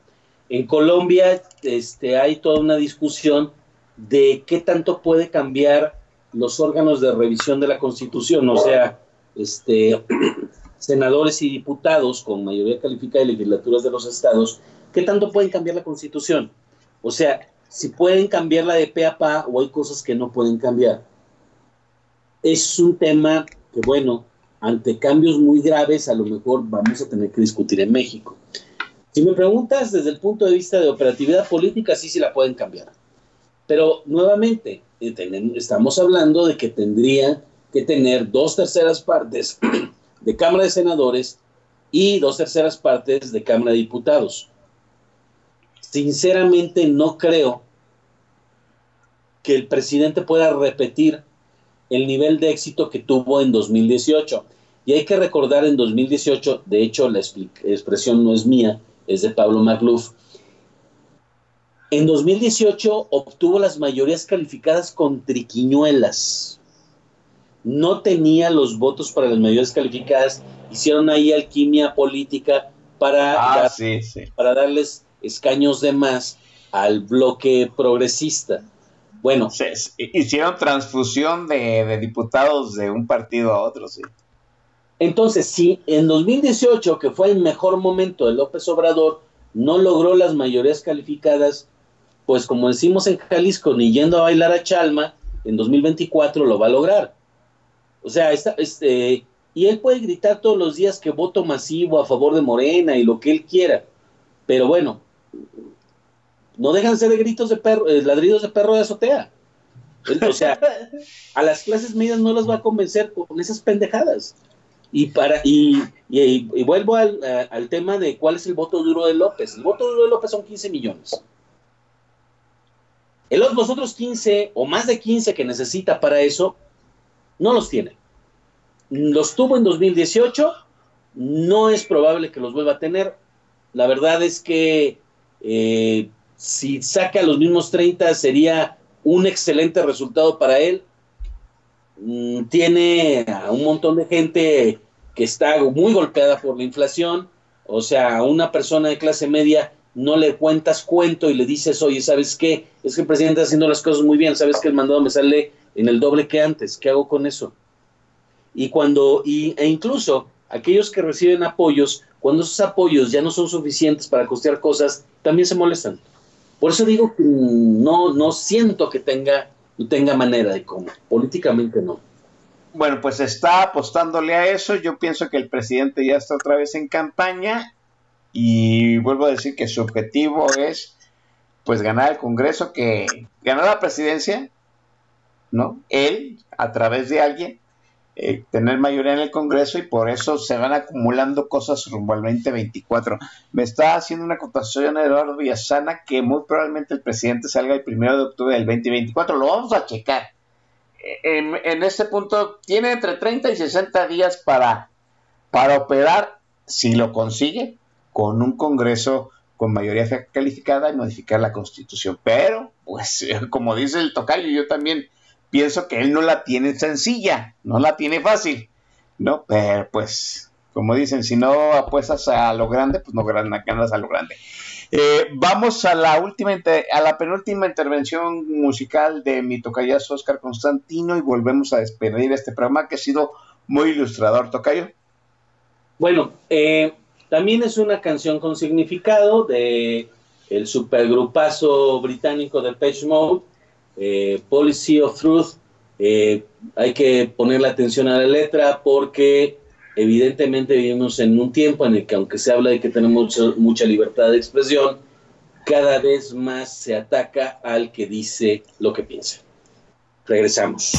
En Colombia este, hay toda una discusión de qué tanto puede cambiar los órganos de revisión de la Constitución, o sea, este, [CLEARS THROAT] senadores y diputados con mayoría calificada de legislaturas de los estados, ¿qué tanto pueden cambiar la Constitución? O sea, si pueden cambiarla de pe a pa o hay cosas que no pueden cambiar. Es un tema que, bueno, ante cambios muy graves, a lo mejor vamos a tener que discutir en México. Si me preguntas desde el punto de vista de operatividad política, sí, sí la pueden cambiar. Pero nuevamente, eh, estamos hablando de que tendría que tener dos terceras partes [CLEARS THROAT] de Cámara de Senadores y dos terceras partes de Cámara de Diputados. Sinceramente no creo que el presidente pueda repetir el nivel de éxito que tuvo en 2018. Y hay que recordar en 2018, de hecho la expresión no es mía, es de Pablo Magluf. En 2018 obtuvo las mayorías calificadas con triquiñuelas. No tenía los votos para las mayorías calificadas. Hicieron ahí alquimia política para, ah, para darles escaños de más al bloque progresista. Bueno, hicieron transfusión de, de, diputados de un partido a otro, sí. Entonces, si en 2018, que fue el mejor momento de López Obrador, no logró las mayorías calificadas, pues como decimos en Jalisco, ni yendo a bailar a Chalma, en 2024 lo va a lograr. O sea, este, y él puede gritar todos los días que voto masivo a favor de Morena y lo que él quiera, pero bueno, no dejan de ser de gritos de perro, eh, ladridos de perro de azotea. O sea, [LAUGHS] a las clases medias no las va a convencer con esas pendejadas. Y, para, y, y, vuelvo al, al, tema de cuál es el voto duro de López. El voto duro de López son 15 millones. los otros 15 o más de 15 que necesita para eso, no los tiene. Los tuvo en 2018, no es probable que los vuelva a tener. La verdad es que eh, si saca los mismos 30 sería un excelente resultado para él. Mm, tiene a un montón de gente que está muy golpeada por la inflación. O sea, a una persona de clase media no le cuentas cuento y le dices, oye, ¿sabes qué? Es que el presidente está haciendo las cosas muy bien, ¿sabes que el mandado me sale en el doble que antes? ¿Qué hago con eso? Y cuando, y, e incluso aquellos que reciben apoyos, cuando esos apoyos ya no son suficientes para costear cosas, también se molestan. Por eso digo que no, no siento que tenga, tenga manera de cómo. Políticamente no. Bueno, pues está apostándole a eso. Yo pienso que el presidente ya está otra vez en campaña y vuelvo a decir que su objetivo es pues ganar el Congreso, que ganar la presidencia, ¿no? Él, a través de alguien, eh, tener mayoría en el Congreso y por eso se van acumulando cosas rumbo al 2024. Me está haciendo una acotación Eduardo Villasana que muy probablemente el presidente salga el primero de octubre del 2024. Lo vamos a checar. Eh, en, en este punto tiene entre 30 y 60 días para, para operar si lo consigue con un Congreso con mayoría calificada y modificar la Constitución. Pero, pues, [LAUGHS] como dice el tocayo, yo también pienso que él no la tiene sencilla, no la tiene fácil, ¿no? Pero pues, como dicen, si no apuestas a lo grande, pues no ganas a lo grande. Eh, vamos a la última, a la penúltima intervención musical de mi tocayazo Oscar Constantino y volvemos a despedir este programa que ha sido muy ilustrador, tocayo. Bueno, eh, también es una canción con significado de el supergrupazo británico de Page Mode eh, Policy of Truth, eh, hay que ponerle atención a la letra porque evidentemente vivimos en un tiempo en el que aunque se habla de que tenemos mucha libertad de expresión, cada vez más se ataca al que dice lo que piensa. Regresamos.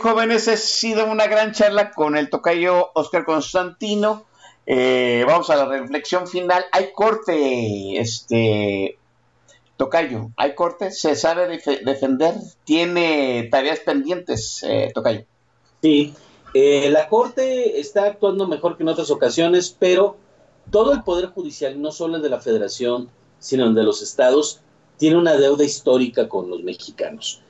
Jóvenes, ha sido una gran charla con el tocayo Oscar Constantino. Eh, vamos a la reflexión final. Hay corte, este tocayo, hay corte, se sabe defe- defender, tiene tareas pendientes, eh, tocayo. Sí, eh, la Corte está actuando mejor que en otras ocasiones, pero todo el Poder Judicial, no solo el de la Federación, sino el de los estados, tiene una deuda histórica con los mexicanos.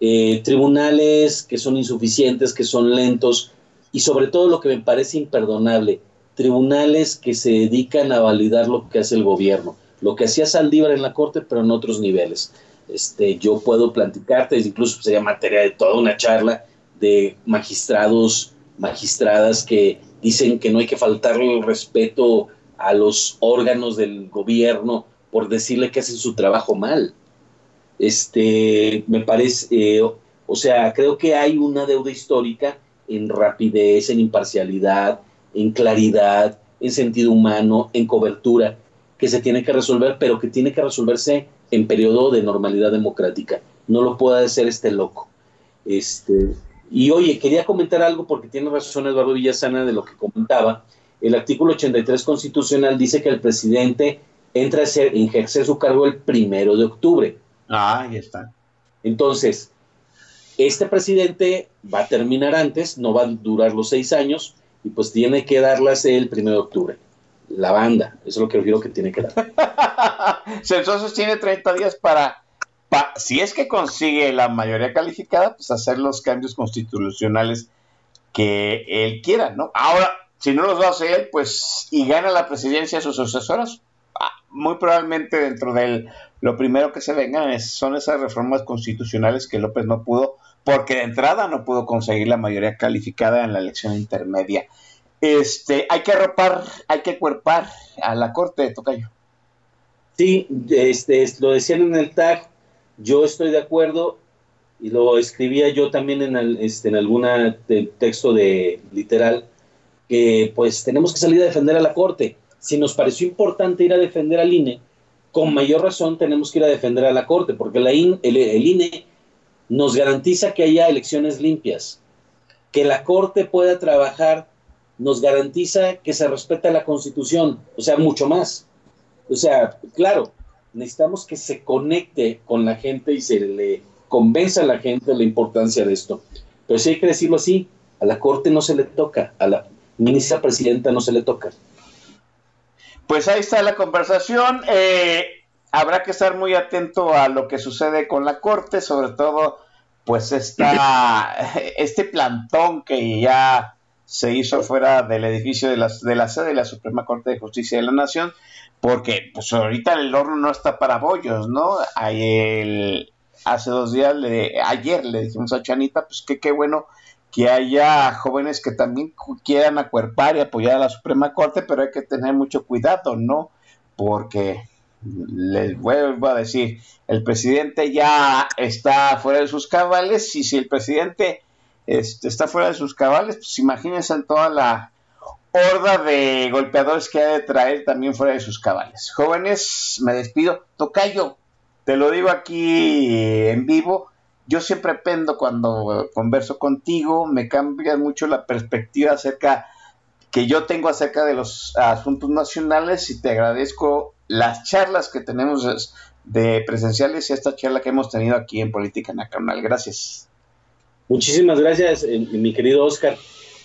Eh, tribunales que son insuficientes, que son lentos, y sobre todo lo que me parece imperdonable, tribunales que se dedican a validar lo que hace el gobierno, lo que hacía Saldívar en la Corte, pero en otros niveles. Este, yo puedo platicarte, incluso sería materia de toda una charla, de magistrados, magistradas que dicen que no hay que faltarle el respeto a los órganos del gobierno por decirle que hacen su trabajo mal. Este, me parece, eh, o sea, creo que hay una deuda histórica en rapidez, en imparcialidad, en claridad, en sentido humano, en cobertura, que se tiene que resolver, pero que tiene que resolverse en periodo de normalidad democrática. No lo puede hacer este loco. Este, y oye, quería comentar algo porque tiene razón Eduardo Villasana de lo que comentaba. El artículo 83 constitucional dice que el presidente entra a ser, ejercer su cargo el primero de octubre. Ah, ahí está. Entonces, este presidente va a terminar antes, no va a durar los seis años, y pues tiene que darlas el primero de octubre. La banda, eso es lo que quiero que tiene que dar. [LAUGHS] Entonces tiene 30 días para, pa- si es que consigue la mayoría calificada, pues hacer los cambios constitucionales que él quiera, ¿no? Ahora, si no los va a hacer, pues, y gana la presidencia a sus sucesoras, ah, muy probablemente dentro de lo primero que se vengan es- son esas reformas constitucionales que López no pudo, porque de entrada no pudo conseguir la mayoría calificada en la elección intermedia. Este, hay que arropar, hay que cuerpar a la corte de Tocayo. Sí, este, es- lo decían en el tag, yo estoy de acuerdo, y lo escribía yo también en, este, en alguna de- texto de literal, que pues tenemos que salir a defender a la Corte. Si nos pareció importante ir a defender al INE, con mayor razón tenemos que ir a defender a la Corte, porque la el, INE nos garantiza que haya elecciones limpias, que la Corte pueda trabajar, nos garantiza que se respeta la Constitución, o sea, mucho más. O sea, claro, necesitamos que se conecte con la gente y se le convenza a la gente la importancia de esto. Pero sí hay que decirlo así, a la Corte no se le toca, a la ministra presidenta no se le toca. Pues ahí está la conversación. Eh, habrá que estar muy atento a lo que sucede con la Corte, sobre todo pues esta, [LAUGHS] este plantón que ya se hizo fuera del edificio de la, de la sede de la Suprema Corte de Justicia de la Nación, porque pues ahorita el horno no está para bollos, ¿no? Ayer, hace dos días, le, ayer le dijimos a Chanita, pues que qué bueno que haya jóvenes que también quieran acuerpar y apoyar a la Suprema Corte, pero hay que tener mucho cuidado, ¿no? Porque les vuelvo a decir, el presidente ya está fuera de sus cabales y si el presidente este, está fuera de sus cabales, pues imagínense en toda la horda de golpeadores que ha de traer también fuera de sus cabales. Jóvenes, me despido. Tocayo, te lo digo aquí en vivo. Yo siempre pendo cuando converso contigo, me cambia mucho la perspectiva acerca que yo tengo acerca de los asuntos nacionales y te agradezco las charlas que tenemos de presenciales y esta charla que hemos tenido aquí en Política Nacional. Gracias. Muchísimas gracias, eh, mi querido Oscar.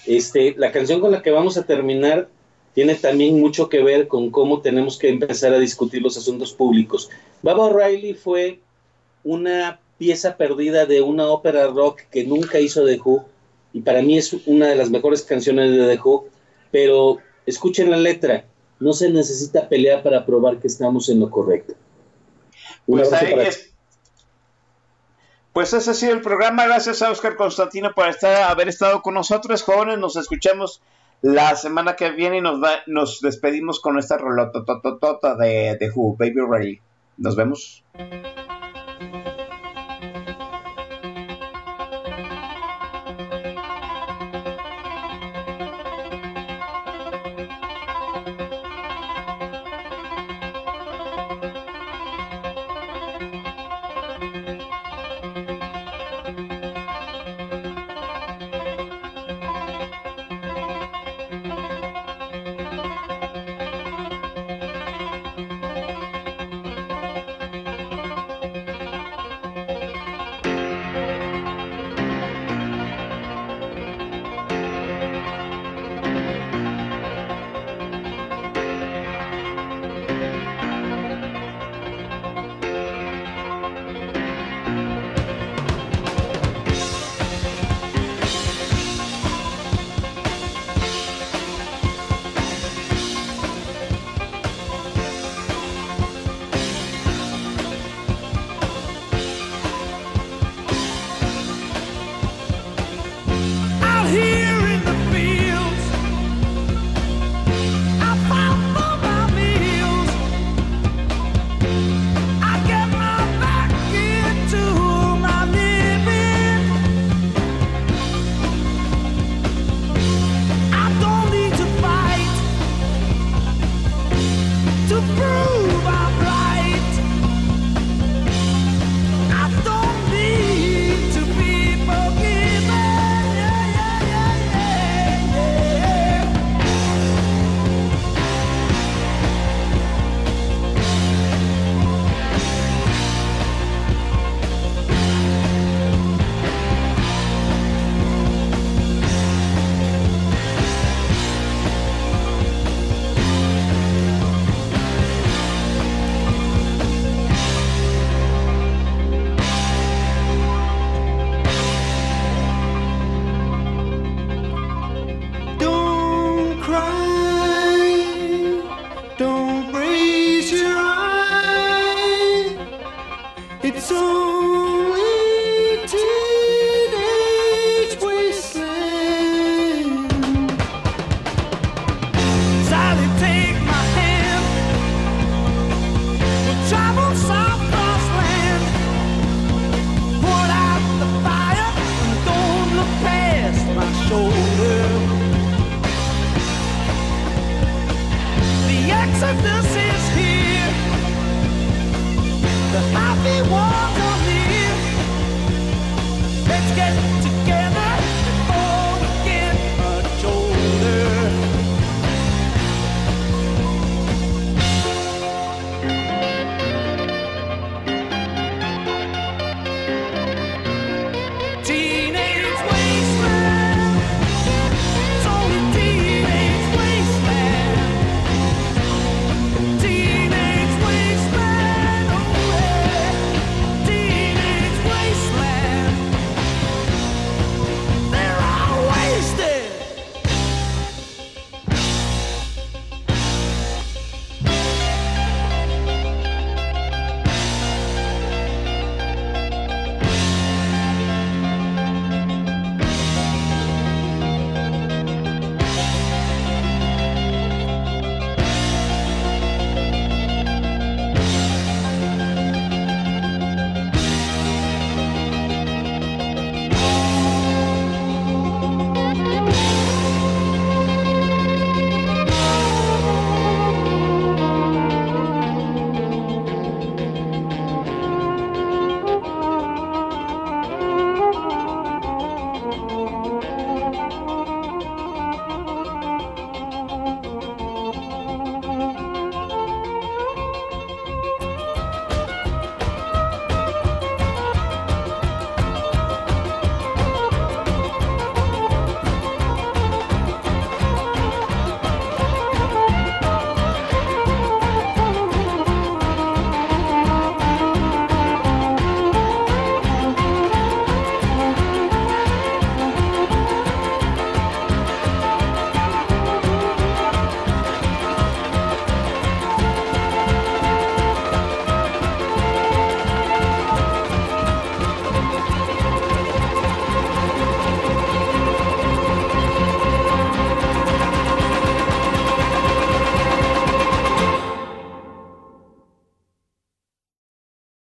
Este, la canción con la que vamos a terminar tiene también mucho que ver con cómo tenemos que empezar a discutir los asuntos públicos. Baba O'Reilly fue una pieza perdida de una ópera rock que nunca hizo The Who y para mí es una de las mejores canciones de The Who, pero escuchen la letra, no se necesita pelear para probar que estamos en lo correcto. Pues ahí es. Pues ese ha sido el programa. Gracias a Oscar Constantino por estar, haber estado con nosotros, jóvenes. Nos escuchamos la semana que viene y nos, va- nos despedimos con esta rolotototota de, de Who, Baby Ray. Nos vemos.